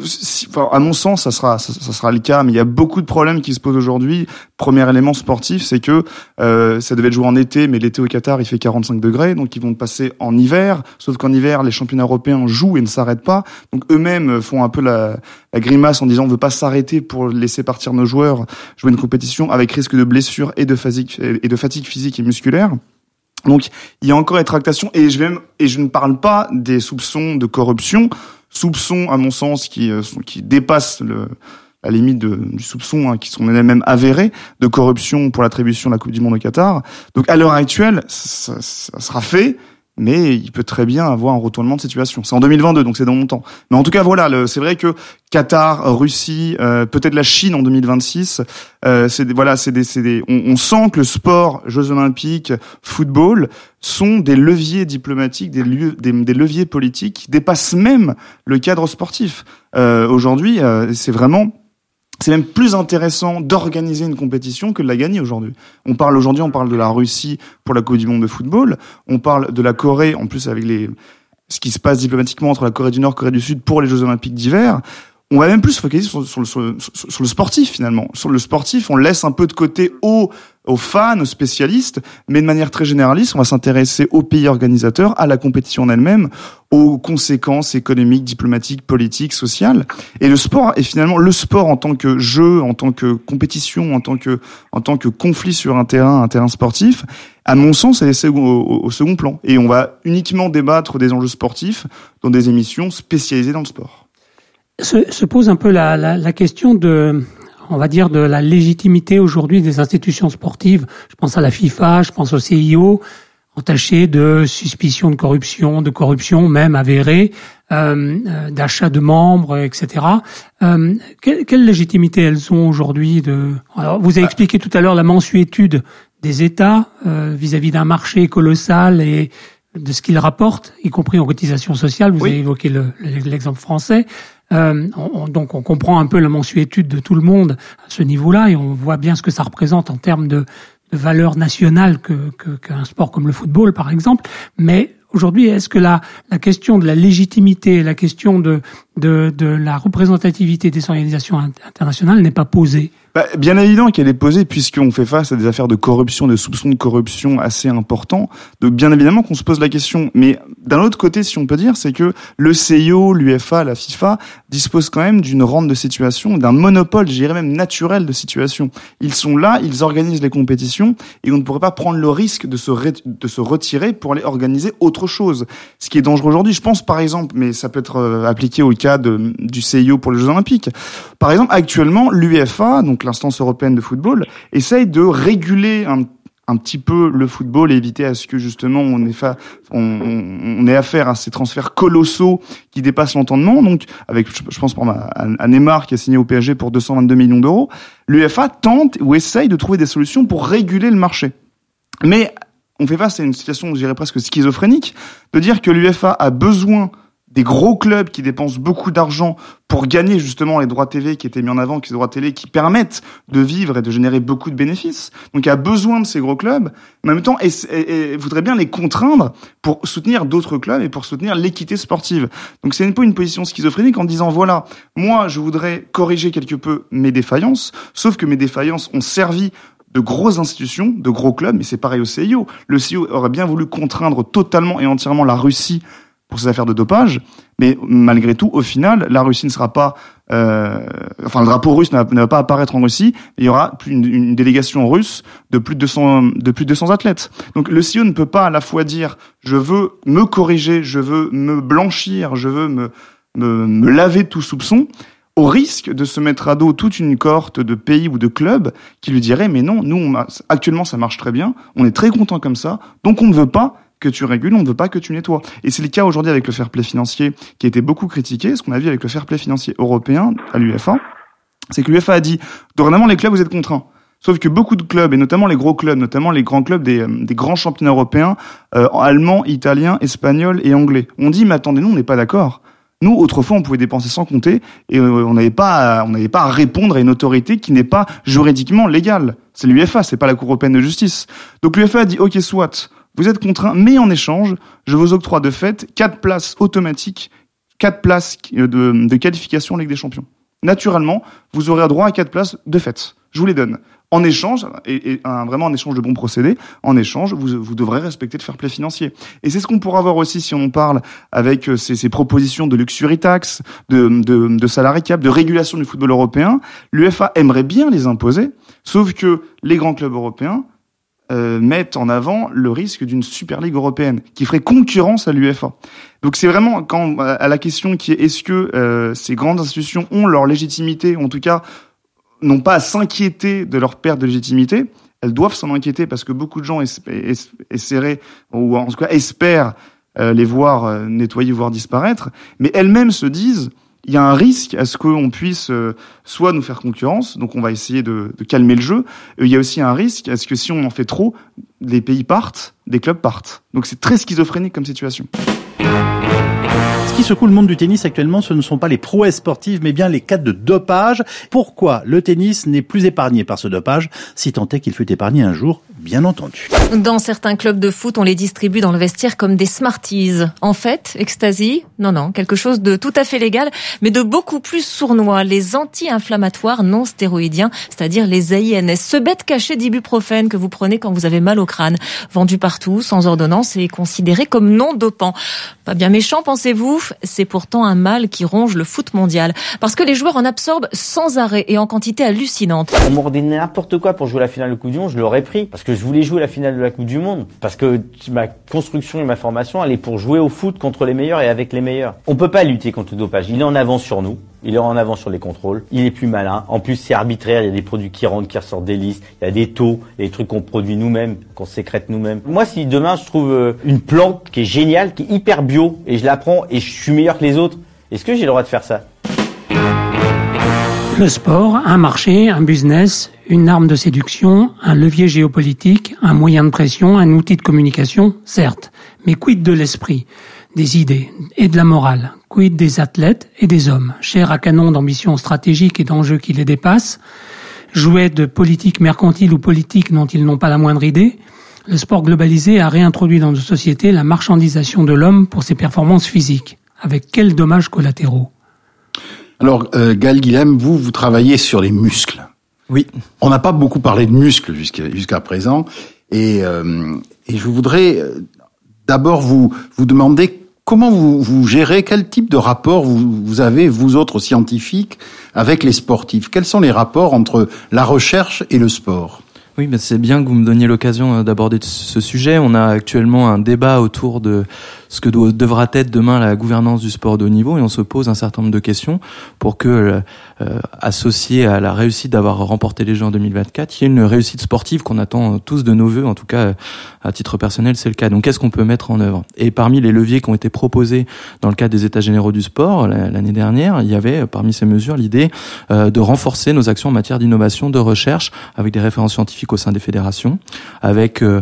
à mon sens, ça sera, ça, sera le cas, mais il y a beaucoup de problèmes qui se posent aujourd'hui. Premier élément sportif, c'est que euh, ça devait être joué en été, mais l'été au Qatar, il fait 45 degrés, donc ils vont passer en hiver. Sauf qu'en hiver, les championnats européens jouent et ne s'arrêtent pas. Donc eux-mêmes font un peu la, grimace en disant on veut pas s'arrêter pour laisser partir nos joueurs jouer une compétition avec risque de blessure et de fatigue, et de fatigue physique et musculaire. Donc il y a encore des tractations et je vais et je ne parle pas des soupçons de corruption soupçons, à mon sens, qui, euh, qui dépassent le, la limite de, du soupçon, hein, qui sont même avérés, de corruption pour l'attribution de la Coupe du Monde au Qatar. Donc à l'heure actuelle, ça, ça, sera fait mais il peut très bien avoir un retournement de situation. C'est en 2022, donc c'est dans longtemps. Mais en tout cas, voilà, c'est vrai que Qatar, Russie, euh, peut-être la Chine en 2026, euh, c'est voilà, c'est des, des on, on, sent que le sport, Jeux Olympiques, football sont des leviers diplomatiques, des, des, des, leviers politiques qui dépassent même le cadre sportif. Euh, Aujourd'hui, euh, c'est vraiment c'est même plus intéressant d'organiser une compétition que de la gagner aujourd'hui. On parle aujourd'hui, on parle de la Russie pour la Coupe du Monde de football, on parle de la Corée, en plus avec les ce qui se passe diplomatiquement entre la Corée du Nord et la Corée du Sud pour les Jeux Olympiques d'hiver. On va même plus se focaliser sur, sur, le sportif finalement. Sur le sportif, on laisse un peu de côté au aux fans, aux spécialistes, mais de manière très généraliste, on va s'intéresser aux pays organisateurs, à la compétition en elle-même, aux conséquences économiques, diplomatiques, politiques, sociales. Et le sport est finalement le sport en tant que jeu, en tant que compétition, en tant que en tant que conflit sur un terrain, un terrain sportif. À mon sens, est laissé au, second plan. Et on va uniquement débattre des enjeux sportifs dans des émissions spécialisées dans le sport. Se, se pose un peu la, la, la question de on va dire, de la légitimité aujourd'hui des institutions sportives. Je pense à la FIFA, je pense au CIO, entachées de suspicions de corruption, de corruption même avérée, euh, euh d'achat de membres, etc. Euh, quelle, légitimité elles ont aujourd'hui de Alors, vous avez bah. expliqué tout à l'heure la mensuétude des États euh, vis-à-vis d'un marché colossal et de ce qu'ils rapportent, y compris en cotisation sociale. Vous avez évoqué l'exemple français. Euh, on, donc on comprend un peu la mensuétude de tout le monde à ce niveau-là et on voit bien ce que ça représente en termes de, de valeur nationale qu'un sport comme le football par exemple. Mais aujourd'hui, est-ce que la, question de la légitimité, la question de la représentativité des organisations internationales n'est pas posée? Bah, Bien évident qu'elle est posée puisqu'on fait face à des affaires de corruption, de soupçons de corruption assez importants. Donc bien évidemment qu'on se pose la question. Mais d'un autre côté, si on peut dire, c'est que le CIO, l'UFA, la FIFA disposent quand même d'une rente de situation, d'un monopole, je dirais même naturel de situation. Ils sont là, ils organisent les compétitions et on ne pourrait pas prendre le risque de se, retirer pour aller organiser autre chose. Ce qui est dangereux aujourd'hui, je pense par exemple, mais ça peut être euh, appliqué au cas du CIO pour les Jeux Olympiques. Par exemple, actuellement, l'UEFA, donc l'instance européenne de football, essaye de réguler un petit peu le football et éviter à ce que justement on ait, fa on, on affaire à ces transferts colossaux qui dépassent l'entendement. Donc, avec, je pense pour à, Neymar qui a signé au PSG pour 222 millions d'euros, l'UEFA tente ou essaye de trouver des solutions pour réguler le marché. Mais on fait face à une situation, je dirais presque schizophrénique, de dire que l'UEFA a besoin des gros clubs qui dépensent beaucoup d'argent pour gagner justement les droits TV qui étaient mis en avant, qui les droits télé qui permettent de vivre et de générer beaucoup de bénéfices. Donc il y a besoin de ces gros clubs, en même temps, et, voudrait bien les contraindre pour soutenir d'autres clubs et pour soutenir l'équité sportive. Donc c'est pas une position schizophrénique en disant voilà, moi je voudrais corriger quelque peu mes défaillances, sauf que mes défaillances ont servi de grosses institutions, de gros clubs, mais c'est pareil au CIO. Le CIO aurait bien voulu contraindre totalement et entièrement la Russie pour ces affaires de dopage. Mais malgré tout, au final, la Russie ne sera pas, euh, enfin le drapeau russe ne va, pas apparaître en Russie. il y aura une, une, délégation russe de plus de 200 de plus de 200 athlètes. Donc le CIO ne peut pas à la fois dire je veux me corriger, je veux me blanchir, je veux me me, laver de tout soupçon au risque de se mettre à dos toute une cohorte de pays ou de clubs qui lui diraient mais non, nous actuellement ça marche très bien, on est très content comme ça, donc on ne veut pas que tu régules, on ne veut pas que tu nettoies. Et c'est le cas aujourd'hui avec le fair play financier qui a été beaucoup critiqué. Ce qu'on a vu avec le fair play financier européen à l'UEFA, c'est que l'UEFA a dit dorénavant les clubs vous êtes contraints. Sauf que beaucoup de clubs, et notamment les gros clubs, notamment les grands clubs des, euh, grands championnats européens, euh, allemands, italiens, espagnols et anglais, ont dit mais attendez, nous on n'est pas d'accord. Nous, autrefois, on pouvait dépenser sans compter et euh, on n'avait pas, on n'avait pas à répondre à une autorité qui n'est pas juridiquement légale. C'est l'UEFA, c'est pas la Cour européenne de justice. Donc l'UEFA a dit, ok, soit, vous êtes contraint, mais en échange, je vous octroie de fait quatre places automatiques, quatre places de, de qualification Ligue des Champions. Naturellement, vous aurez droit à quatre places de fait. Je vous les donne. En échange, et, vraiment en échange de bons procédés, en échange, vous, devrez respecter le fair play financier. Et c'est ce qu'on pourra voir aussi si on parle avec euh, ces, propositions de luxury tax, de, de, cap, de régulation du football européen. L'UFA aimerait bien les imposer, sauf que les grands clubs européens euh, mettent en avant le risque d'une Super Ligue européenne qui ferait concurrence à l'UEFA. Donc c'est vraiment quand à la question qui est est-ce que euh, ces grandes institutions ont leur légitimité, en tout cas n'ont pas à s'inquiéter de leur perte de légitimité, elles doivent s'en inquiéter parce que beaucoup de gens ou espèrent euh, les voir nettoyer, voire disparaître, mais elles-mêmes se disent il y a un risque à ce qu'on puisse euh, soit nous faire concurrence, donc on va essayer de, de calmer le jeu. Il y a aussi un risque à ce que si on en fait trop, les pays partent, des clubs partent. Donc c'est très schizophrénique comme situation. Ce qui secoue le monde du tennis actuellement, ce ne sont pas les prouesses sportives, mais bien les cas de dopage. Pourquoi le tennis n'est plus épargné par ce dopage, si tant est qu'il fut épargné un jour bien entendu. Dans certains clubs de foot, on les distribue dans le vestiaire comme des Smarties. En fait, ecstasy, non, non, quelque chose de tout à fait légal, mais de beaucoup plus sournois. Les anti-inflammatoires non stéroïdiens, c'est-à-dire les AINS, ce bête caché d'ibuprofène que vous prenez quand vous avez mal au crâne, vendu partout, sans ordonnance et considéré comme non dopant. Pas bien méchant, pensez-vous? C'est pourtant un mal qui ronge le foot mondial, parce que les joueurs en absorbent sans arrêt et en quantité hallucinante. On m'ordonnait n'importe quoi pour jouer la finale de Coupe du Monde, je l'aurais pris, parce que je voulais jouer la finale de la Coupe du Monde parce que ma construction et ma formation, elle est pour jouer au foot contre les meilleurs et avec les meilleurs. On peut pas lutter contre le dopage. Il est en avance sur nous. Il est en avance sur les contrôles. Il est plus malin. En plus, c'est arbitraire. Il y a des produits qui rentrent, qui ressortent des listes. Il y a des taux, des trucs qu'on produit nous-mêmes, qu'on sécrète nous-mêmes. Moi, si demain je trouve euh, une plante qui est géniale, qui est hyper bio, et je la prends et je suis meilleur que les autres, est-ce que j'ai le droit de faire ça? Le sport, un marché, un business, une arme de séduction, un levier géopolitique, un moyen de pression, un outil de communication, certes. Mais quid de l'esprit, des idées et de la morale? Quid des athlètes et des hommes, chers à canon d'ambitions stratégiques et d'enjeux qui les dépassent Jouets de politique mercantile ou politique dont ils n'ont pas la moindre idée Le sport globalisé a réintroduit dans nos sociétés la marchandisation de l'homme pour ses performances physiques. Avec quels dommages collatéraux? Alors, euh, Gal Guilhem, vous, vous travaillez sur les muscles. Oui. On n'a pas beaucoup parlé de muscles jusqu'à présent, et, euh, et je voudrais euh, d'abord vous vous demander comment vous, vous gérez, quel type de rapport vous, vous avez, vous autres scientifiques, avec les sportifs? Quels sont les rapports entre la recherche et le sport? Oui, mais c'est bien que vous me donniez l'occasion euh, d'aborder ce sujet. On a actuellement un débat autour de ce que devra être demain la gouvernance du sport de haut niveau et on se pose un certain nombre de questions pour que, euh, euh associé à la réussite d'avoir remporté les Jeux en 2024, il y ait une réussite sportive qu'on attend tous de nos voeux. En tout cas, à titre personnel, c'est le cas. Donc, qu'est-ce qu'on peut mettre en œuvre? Et parmi les leviers qui ont été proposés dans le cadre des États généraux du sport l'année dernière, il y avait parmi ces mesures l'idée euh, de renforcer nos actions en matière d'innovation, de recherche, avec des références scientifiques au sein des fédérations, avec euh,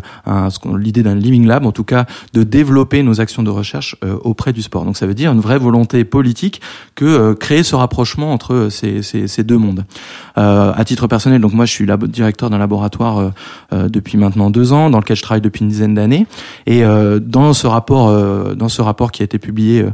l'idée d'un living lab, en tout cas, de développer nos actions de recherche euh, auprès du sport. Donc ça veut dire une vraie volonté politique que euh, créer ce rapprochement entre euh, ces, ces, ces deux mondes. À titre personnel, donc moi je suis directeur d'un laboratoire depuis maintenant deux ans, dans lequel je travaille depuis une dizaine d'années. Et dans ce rapport, dans ce rapport qui a été publié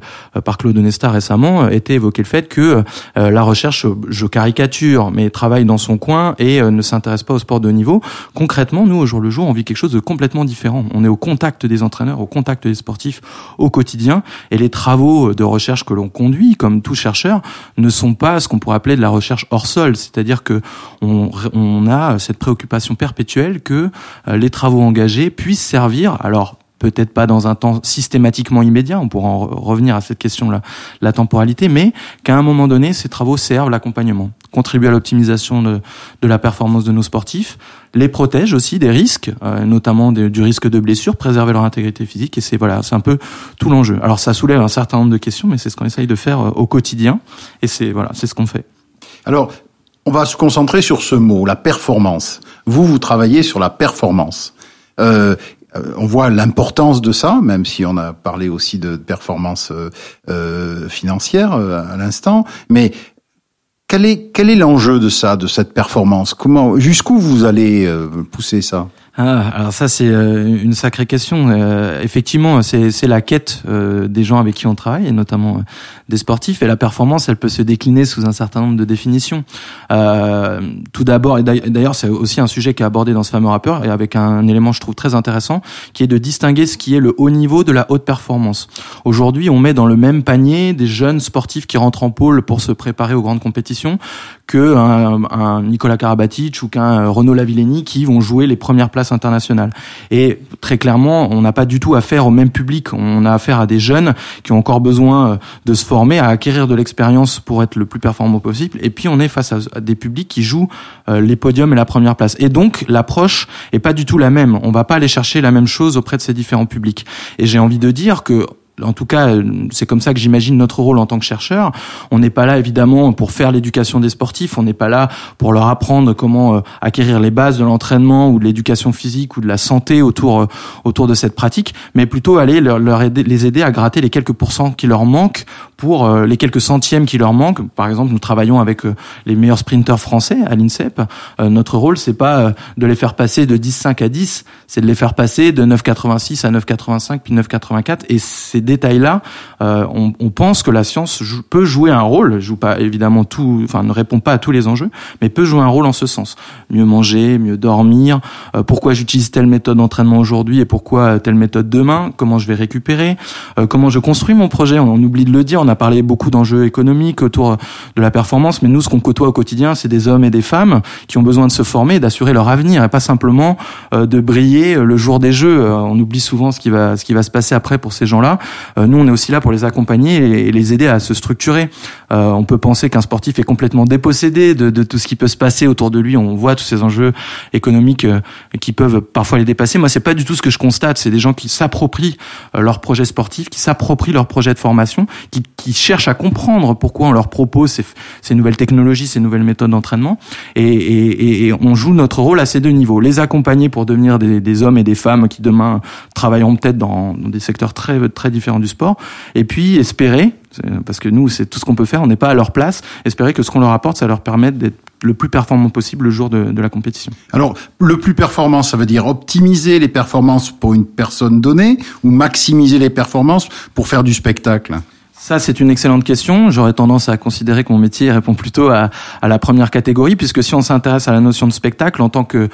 par Claude Nesta récemment, était évoqué le fait que la recherche, je caricature, mais travaille dans son coin et ne s'intéresse pas au sport de haut niveau. Concrètement, nous au jour le jour, on vit quelque chose de complètement différent. On est au contact des entraîneurs, au contact des sportifs, au quotidien. Et les travaux de recherche que l'on conduit, comme tout chercheur, ne sont pas ce qu'on pourrait appeler de la recherche hors sol. C'est-à-dire que on, on a cette préoccupation perpétuelle que euh, les travaux engagés puissent servir. Alors peut-être pas dans un temps systématiquement immédiat, on pourra en revenir à cette question-là, la temporalité, mais qu'à un moment donné, ces travaux servent l'accompagnement, contribuent à l'optimisation de, la performance de nos sportifs, les protègent aussi des risques, euh, notamment du risque de blessure, préserver leur intégrité physique, et c'est voilà, c'est un peu tout l'enjeu. Alors ça soulève un certain nombre de questions, mais c'est ce qu'on essaye de faire euh, au quotidien, et c'est voilà, c'est ce qu'on fait. Alors, on va se concentrer sur ce mot, la performance. Vous, vous travaillez sur la performance. Euh, euh, on voit l'importance de ça, même si on a parlé aussi de performance euh financière euh, à l'instant. Mais quel est quel est l'enjeu de ça, de cette performance? Comment, jusqu'où vous allez pousser ça? Ah, alors ça c'est euh, une sacrée question. Euh, effectivement, c'est la quête euh, des gens avec qui on travaille, et notamment des sportifs. Et la performance, elle peut se décliner sous un certain nombre de définitions. tout d'abord, et d'ailleurs c'est aussi un sujet qui est abordé dans ce fameux rapport, et avec un élément je trouve très intéressant, qui est de distinguer ce qui est le haut niveau de la haute performance. Aujourd'hui, on met dans le même panier des jeunes sportifs qui rentrent en pôle pour se préparer aux grandes compétitions que un, un Nicolas Karabatic ou qu'un Renaud Lavillenie qui vont jouer les premières places internationales. Et très clairement, on n'a pas du tout affaire au même public. On a affaire à des jeunes qui ont encore besoin euh, de se former, à acquérir de l'expérience pour être le plus performant possible. Et puis on est face à des publics qui jouent euh, les podiums et la première place. Et donc l'approche est pas du tout la même. On va pas aller chercher la même chose auprès de ces différents publics. Et j'ai envie de dire que en tout cas, c'est comme ça que j'imagine notre rôle en tant que chercheur. On n'est pas là évidemment pour faire l'éducation des sportifs, on n'est pas là pour leur apprendre comment euh, acquérir les bases de l'entraînement ou de l'éducation physique ou de la santé autour euh, autour de cette pratique, mais plutôt aller leur, aider, les aider à gratter les quelques pourcents qui leur manquent pour euh, les quelques centièmes qui leur manquent. Par exemple, nous travaillons avec les meilleurs sprinteurs français à l'INSEP. notre rôle, c'est pas de les faire passer de 10,5 à 10, c'est de les faire passer de 9,86 à 9,85 puis 9,84 et c'est détails-là, euh, on, on, pense que la science peut jouer un rôle, joue pas évidemment tout, enfin ne répond pas à tous les enjeux, mais peut jouer un rôle en ce sens. Mieux manger, mieux dormir. Euh, pourquoi j'utilise telle méthode d'entraînement aujourd'hui et pourquoi telle méthode demain Comment je vais récupérer euh, Comment je construis mon projet on, oublie de le dire. On a parlé beaucoup d'enjeux économiques autour de la performance, mais nous, ce qu'on côtoie au quotidien, c'est des hommes et des femmes qui ont besoin de se former, et d'assurer leur avenir, et pas simplement de briller le jour des Jeux. on oublie souvent ce qui va, ce qui va se passer après pour ces gens-là. Euh, nous, on est aussi là pour les accompagner et, les aider à se structurer. Euh, on peut penser qu'un sportif est complètement dépossédé de, de, tout ce qui peut se passer autour de lui. On voit tous ces enjeux économiques euh, qui peuvent parfois les dépasser. Moi, c'est pas du tout ce que je constate. C'est des gens qui s'approprient leur projet sportif, qui s'approprient leur projet de formation, qui, qui, cherchent à comprendre pourquoi on leur propose ces, ces nouvelles technologies, ces nouvelles méthodes d'entraînement. Et, et, et, on joue notre rôle à ces deux niveaux. Les accompagner pour devenir des, des hommes et des femmes qui demain travailleront peut-être dans, dans des secteurs très très différents du sport, et puis espérer, parce que nous, c'est tout ce qu'on peut faire, on n'est pas à leur place, espérer que ce qu'on leur apporte, ça leur permette d'être le plus performant possible le jour de, de, la compétition. Alors, le plus performant, ça veut dire optimiser les performances pour une personne donnée ou maximiser les performances pour faire du spectacle? Ça, c'est une excellente question. J'aurais tendance à considérer que mon métier répond plutôt à, à la première catégorie, puisque si on s'intéresse à la notion de spectacle en tant que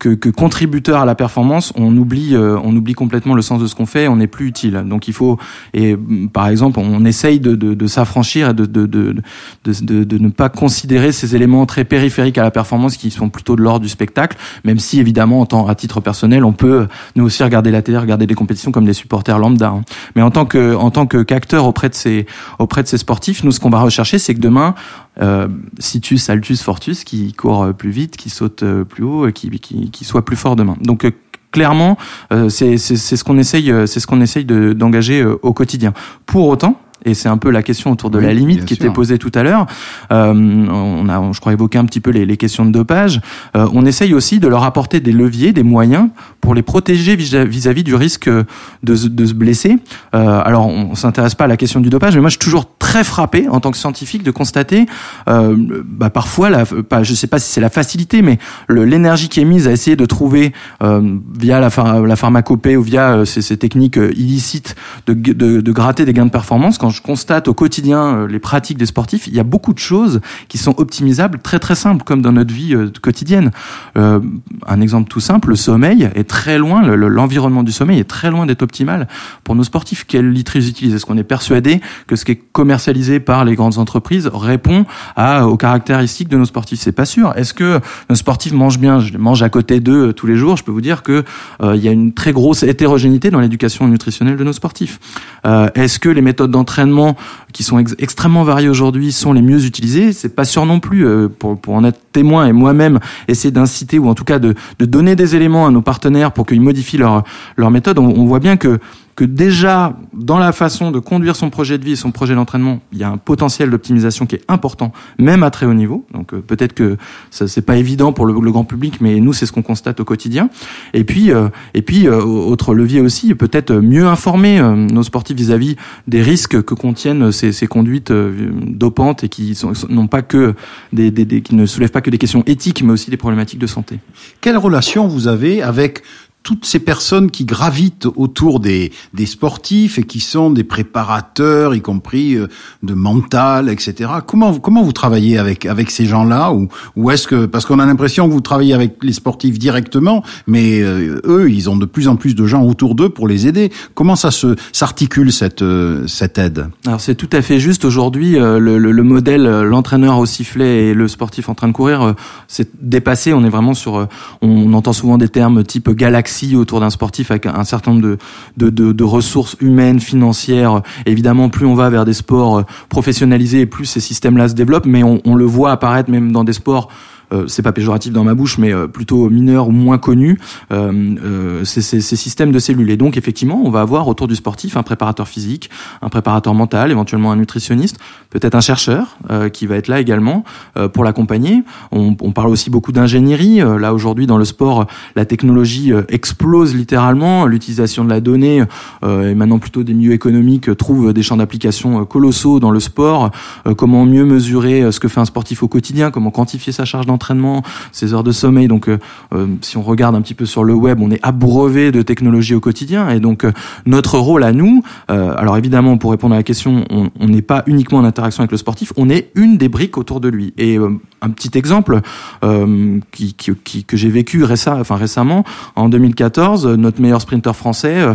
que, que contributeur à la performance, on oublie, euh, on oublie complètement le sens de ce qu'on fait, on n'est plus utile. Donc il faut, et mm, par exemple, on essaye de, de, de s'affranchir et de, de, de, ne pas considérer ces éléments très périphériques à la performance qui sont plutôt de l'ordre du spectacle, même si évidemment, en tant, à titre personnel, on peut nous aussi regarder la télé, regarder des compétitions comme des supporters lambda. Hein. Mais en tant que, en tant que qu'acteur auprès de ces, auprès de ces sportifs, nous ce qu'on va rechercher, c'est que demain, euh, Situs, Altus, Fortus, qui court euh, plus vite, qui saute euh, plus haut, qui, qui, qui soit plus fort demain. Donc euh, clairement, c'est ce qu'on essaye, c'est ce qu'on essaye d'engager au quotidien. Pour autant, et c'est un peu la question autour de la limite qui était posée tout à l'heure. Euh, on a, je crois, évoqué un petit peu les, les questions de dopage. Euh, on essaye aussi de leur apporter des leviers, des moyens pour les protéger vis-à-vis du risque de, de se blesser. Euh, alors, on s'intéresse pas à la question du dopage, mais moi, je suis toujours très frappé en tant que scientifique de constater, euh, bah, parfois, la, pas, je sais pas si c'est la facilité, mais l'énergie qui est mise à essayer de trouver euh, via la, la pharmacopée ou via euh, ces, ces, techniques illicites de, de, de gratter des gains de performance quand je constate au quotidien euh, les pratiques des sportifs, il y a beaucoup de choses qui sont optimisables très très simples, comme dans notre vie euh, quotidienne. Euh, un exemple tout simple, le sommeil est très loin, l'environnement du sommeil est très loin d'être optimal pour nos sportifs. Quel litre ils utilisent? Est-ce qu'on est persuadé que ce qui est commercialisé par les grandes entreprises répond aux caractéristiques de nos sportifs? C'est pas sûr. Est-ce que nos sportifs mangent bien? Je mange à côté d'eux tous les jours. Je peux vous dire que il y a une très grosse hétérogénéité dans l'éducation nutritionnelle de nos sportifs. Est-ce que les méthodes d'entraînement qui sont extrêmement variés aujourd'hui sont les mieux utilisés. C'est pas sûr non plus euh, pour, pour en être témoin et moi-même essayer d'inciter ou en tout cas de, de donner des éléments à nos partenaires pour qu'ils modifient leur leur méthode. On, on voit bien que que déjà dans la façon de conduire son projet de vie et son projet d'entraînement, il y a un potentiel d'optimisation qui est important, même à très haut niveau. Donc euh, peut-être que ça c'est pas évident pour le, grand public, mais nous c'est ce qu'on constate au quotidien. Et puis euh, et puis euh, autre levier aussi, peut-être mieux informer nos sportifs vis-à-vis des risques que contiennent ces, ces conduites dopantes et qui sont pas que des, des, des, qui ne soulèvent pas que des questions éthiques, mais aussi des problématiques de santé. Quelle relation vous avez avec toutes ces personnes qui gravitent autour des, des sportifs et qui sont des préparateurs, y compris euh, de mental, etc. Comment comment vous travaillez avec avec ces gens-là ou ou est-ce que parce qu'on a l'impression que vous travaillez avec les sportifs directement, mais euh, eux ils ont de plus en plus de gens autour d'eux pour les aider. Comment ça se s'articule cette euh, cette aide? Alors c'est tout à fait juste aujourd'hui le, le, le, modèle l'entraîneur au sifflet et le sportif en train de courir c'est dépassé. On est vraiment sur on entend souvent des termes type galaxie autour d'un sportif avec un certain nombre de, ressources humaines, financières. Évidemment, plus on va vers des sports euh, professionnalisés, plus ces systèmes-là se développent, mais on, le voit apparaître même dans des sports c'est pas péjoratif dans ma bouche, mais euh, plutôt mineur ou moins connu, euh, ces, ces, ces, systèmes de cellules. Et donc effectivement, on va avoir autour du sportif un préparateur physique, un préparateur mental, éventuellement un nutritionniste, peut-être un chercheur qui va être là également pour l'accompagner. On, on, parle aussi beaucoup d'ingénierie. là aujourd'hui dans le sport, la technologie explose littéralement. L'utilisation de la donnée et maintenant plutôt des milieux économiques trouvent des champs d'application colossaux dans le sport. comment mieux mesurer ce que fait un sportif au quotidien, comment quantifier sa charge d'entraînement? Entraînement, ses heures de sommeil. Donc, euh, euh, si on regarde un petit peu sur le web, on est abreuvé de technologies au quotidien. Et donc, euh, notre rôle à nous, alors évidemment, pour répondre à la question, on n'est pas uniquement en interaction avec le sportif, on est une des briques autour de lui. Et un petit exemple qui, que j'ai vécu récemment, en 2014, notre meilleur sprinter français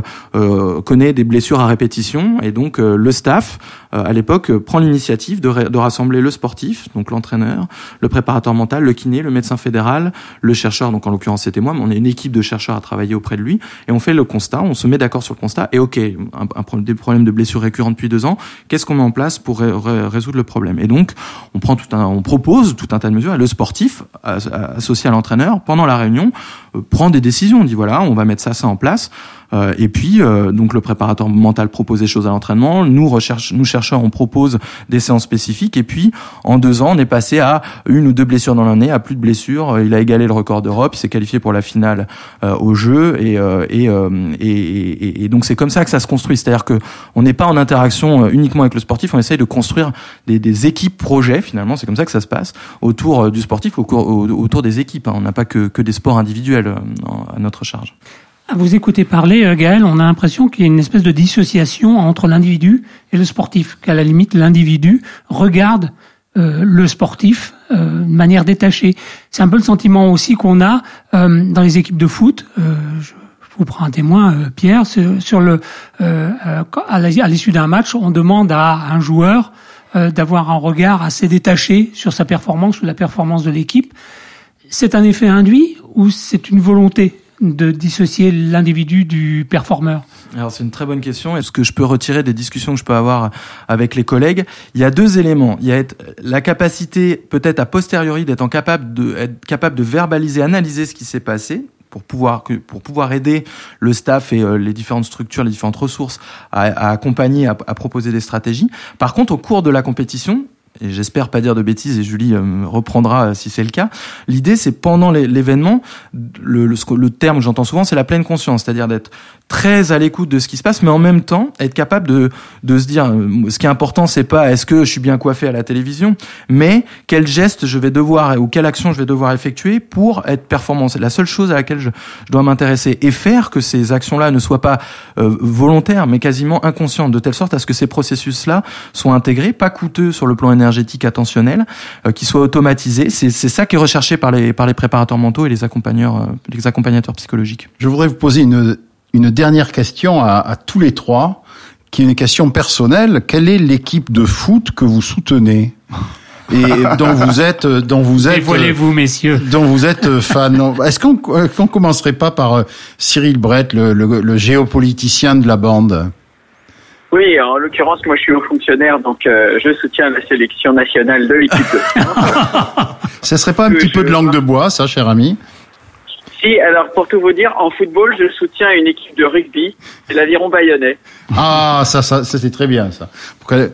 connaît des blessures à répétition. Et donc, le staff, à l'époque, prend l'initiative de, de rassembler le sportif, donc l'entraîneur, le préparateur mental, le le médecin fédéral, le chercheur, donc en l'occurrence c'était moi, mais on est une équipe de chercheurs à travailler auprès de lui, et on fait le constat, on se met d'accord sur le constat, et ok, un, un, des problèmes de blessures récurrentes depuis deux ans, qu'est-ce qu'on met en place pour ré ré résoudre le problème? Et donc, on prend tout un, on propose tout un tas de mesures, et le sportif, associé à l'entraîneur, pendant la réunion, euh, prend des décisions, on dit voilà, on va mettre ça, ça en place, euh, et puis, euh, donc le préparateur mental propose des choses à l'entraînement. Nous, nous chercheurs, on propose des séances spécifiques. Et puis, en deux ans, on est passé à une ou deux blessures dans l'année, à plus de blessures. Il a égalé le record d'Europe. Il s'est qualifié pour la finale euh, au jeu. Et, euh, et, euh, et, et, et, donc, c'est comme ça que ça se construit. C'est-à-dire que on n'est pas en interaction uniquement avec le sportif. On essaye de construire des, des équipes projets. Finalement, c'est comme ça que ça se passe autour du sportif, autour, autour des équipes. Hein. On n'a pas que, que des sports individuels à notre charge. À vous écouter parler, euh, Gaël, on a l'impression qu'il y a une espèce de dissociation entre l'individu et le sportif, qu'à la limite l'individu regarde euh, le sportif euh, de manière détachée. C'est un peu le sentiment aussi qu'on a euh, dans les équipes de foot. Euh, je vous prends un témoin, euh, Pierre, sur, le à l'issue d'un match, on demande à un joueur d'avoir un regard assez détaché sur sa performance ou la performance de l'équipe. C'est un effet induit ou c'est une volonté de dissocier l'individu du performeur Alors c'est une très bonne question. Est-ce que je peux retirer des discussions que je peux avoir avec les collègues? Il y a deux éléments. Il y a la capacité, peut-être a posteriori, d'être capable de être capable de verbaliser, analyser ce qui s'est passé pour pouvoir pour pouvoir aider le staff et euh, les différentes structures, les différentes ressources à, accompagner, à proposer des stratégies. Par contre, au cours de la compétition, et j'espère pas dire de bêtises et Julie euh, me reprendra euh, si c'est le cas. L'idée, c'est pendant l'événement, le, terme que j'entends souvent, c'est la pleine conscience, c'est-à-dire d'être très à l'écoute de ce qui se passe, mais en même temps être capable de, se dire, euh, ce qui est important, c'est pas est-ce que je suis bien coiffé à la télévision, mais quel geste je vais devoir ou quelle action je vais devoir effectuer pour être performant. C'est la seule chose à laquelle je, dois m'intéresser et faire que ces actions-là ne soient pas volontaires, mais quasiment inconscientes, de telle sorte à ce que ces processus-là soient intégrés, pas coûteux sur le plan énergétique attentionnel, euh, qui soient automatisés. C'est c'est ça qui est recherché par les par les préparateurs mentaux et les accompagneurs, euh, les accompagnateurs psychologiques. Je voudrais vous poser une, une dernière question à, à tous les trois, qui est une question personnelle. Quelle est l'équipe de foot que vous soutenez et <laughs> dont vous êtes, dont vous êtes, Dévoilez-vous, messieurs. dont vous êtes fan. Est-ce qu'on euh, qu'on commencerait pas par Cyril Brett, le, le, le géopoliticien de la bande? Oui, en l'occurrence, moi je suis haut fonctionnaire, donc euh, je soutiens la sélection nationale de l'équipe de France. <laughs> Ce serait pas un petit peu de langue de bois, ça, cher ami? Si, alors pour tout vous dire, en football, je soutiens une équipe de rugby, c'est l'aviron bayonnais. Ah, ça, ça, ça c'est très bien, ça.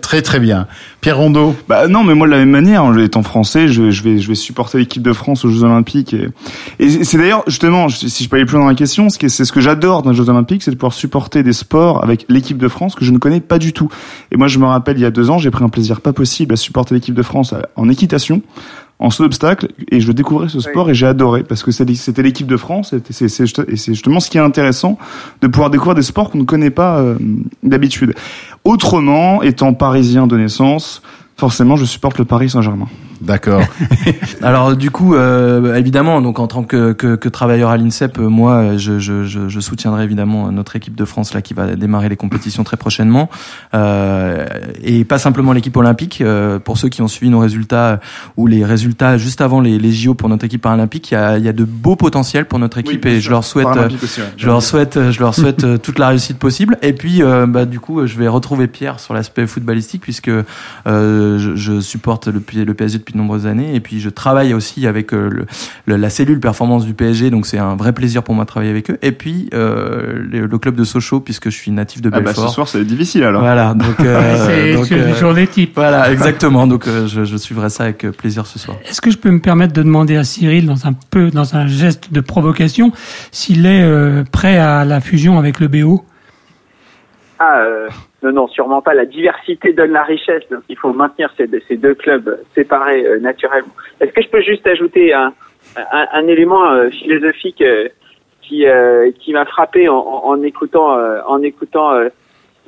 Très, très bien. Pierre Rondeau Bah non, mais moi de la même manière, hein, étant français, je, je vais je vais supporter l'équipe de France aux Jeux Olympiques et, et c'est d'ailleurs justement, je- si je peux aller plus loin dans la question, c'est ce que j'adore dans les Jeux Olympiques, c'est de pouvoir supporter des sports avec l'équipe de France que je ne connais pas du tout. Et moi, je me rappelle il y a deux ans, j'ai pris un plaisir pas possible à supporter l'équipe de France à- en équitation. En saut d'obstacle, et je découvrais ce sport et j'ai adoré parce que c'était l'équipe de France et c'est justement ce qui est intéressant de pouvoir découvrir des sports qu'on ne connaît pas euh, d'habitude. Autrement, étant parisien de naissance, forcément, je supporte le Paris Saint-Germain. D'accord. <laughs> Alors du coup, euh, évidemment, donc en tant que, que, que travailleur à l'INSEP, euh, moi, euh, je, je, je, je soutiendrai évidemment notre équipe de France là qui va démarrer les compétitions très prochainement, euh, et pas simplement l'équipe olympique. Euh, pour ceux qui ont suivi nos résultats euh, ou les résultats juste avant les, les JO pour notre équipe paralympique, il y a, il y a de beaux potentiels pour notre équipe et sûr. je leur souhaite, Paralympique aussi, ouais. je leur souhaite, je leur souhaite toute la réussite possible. Et puis, euh, bah du coup, je vais retrouver Pierre sur l'aspect footballistique puisque euh, je, je supporte le, le PSG depuis de nombreuses années et puis je travaille aussi avec euh, le, le- la cellule performance du PSG, donc c'est un vrai plaisir pour moi de travailler avec eux. Et puis euh, le, le club de Sochaux puisque je suis natif de Ah bah, ce soir, être difficile alors. Voilà, donc, euh, <laughs> C'est c'est euh, une journée type. voilà, exactement. Donc euh, je, je suivrai ça avec plaisir ce soir. Est-ce que je peux me permettre de demander à Cyril, dans un peu, dans un geste de provocation, s'il est euh, prêt à la fusion avec le BO Ah, euh, non, non, sûrement pas. La diversité donne la richesse, donc il faut maintenir ces, deux clubs séparés euh, naturellement. Est-ce que je peux juste ajouter un, élément euh, philosophique qui, qui m'a frappé en, écoutant, en écoutant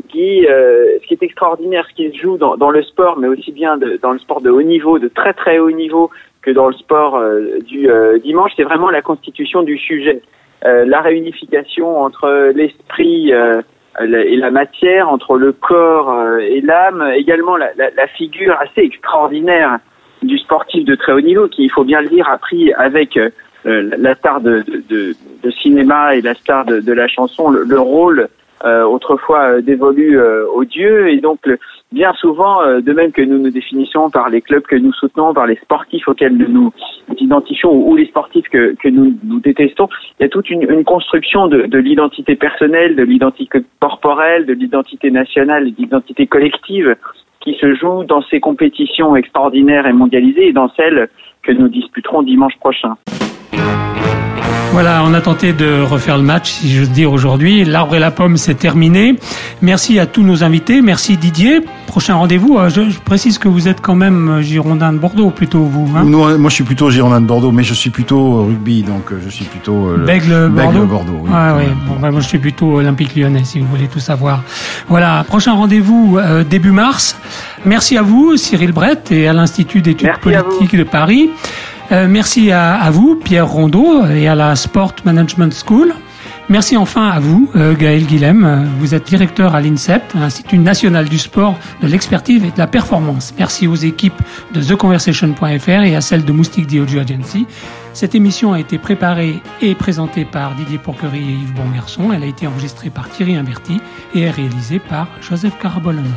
Guy Ce qui est extraordinaire, ce qui se joue dans, le sport, mais aussi bien dans le sport de haut niveau, de très très haut niveau, que dans le sport du dimanche, c'est vraiment la constitution du sujet, la réunification entre l'esprit et la matière, entre le corps euh, et l'âme, également la, la, la figure assez extraordinaire du sportif de très haut niveau, qui, il faut bien le dire, a pris avec euh, la star de, de, cinéma et la star de, la chanson le, le rôle autrefois euh, dévolu euh, aux dieux. Et donc, le- bien souvent, euh, de même que nous nous définissons par les clubs que nous soutenons, par les sportifs auxquels nous nous identifions ou, les sportifs que, que nous, nous détestons, il y a toute une, une construction de, de l'identité personnelle, de l'identité corporelle, de l'identité nationale de l'identité collective qui se joue dans ces compétitions extraordinaires et mondialisées et dans celles que nous disputerons dimanche prochain. Voilà, on a tenté de refaire le match, si j'ose dire aujourd'hui. L'arbre et la pomme, c'est terminé. Merci à tous nos invités. Merci Didier. Prochain rendez-vous. euh, Je, je précise que vous êtes quand même euh, Girondin de Bordeaux, plutôt vous. Hein Nous, moi, je suis plutôt Girondin de Bordeaux, mais je suis plutôt euh, rugby, donc euh, je suis plutôt euh, le- Bègle Bordeaux. Bordeaux. oui. Ah oui, bon, bah, moi je suis plutôt Olympique Lyonnais si vous voulez tout savoir. Voilà, prochain rendez-vous euh, début mars. Merci à vous, Cyril Brett, et à l'Institut d'études Merci politiques de Paris. Euh, merci à, vous, Pierre Rondeau, et à la Sport Management School. Merci enfin à vous, euh, Gaël Guilhem. Euh, Vous êtes directeur à l'INSEP, Institut national du sport, de l'expertise et de la performance. Merci aux équipes de TheConversation.fr et à celles de Moustique Audio Agency. Cette émission a été préparée et présentée par Didier Pourquerie et Yves Bongarçon. Elle a été enregistrée par Thierry Imberti et est réalisée par Joseph Carabolona.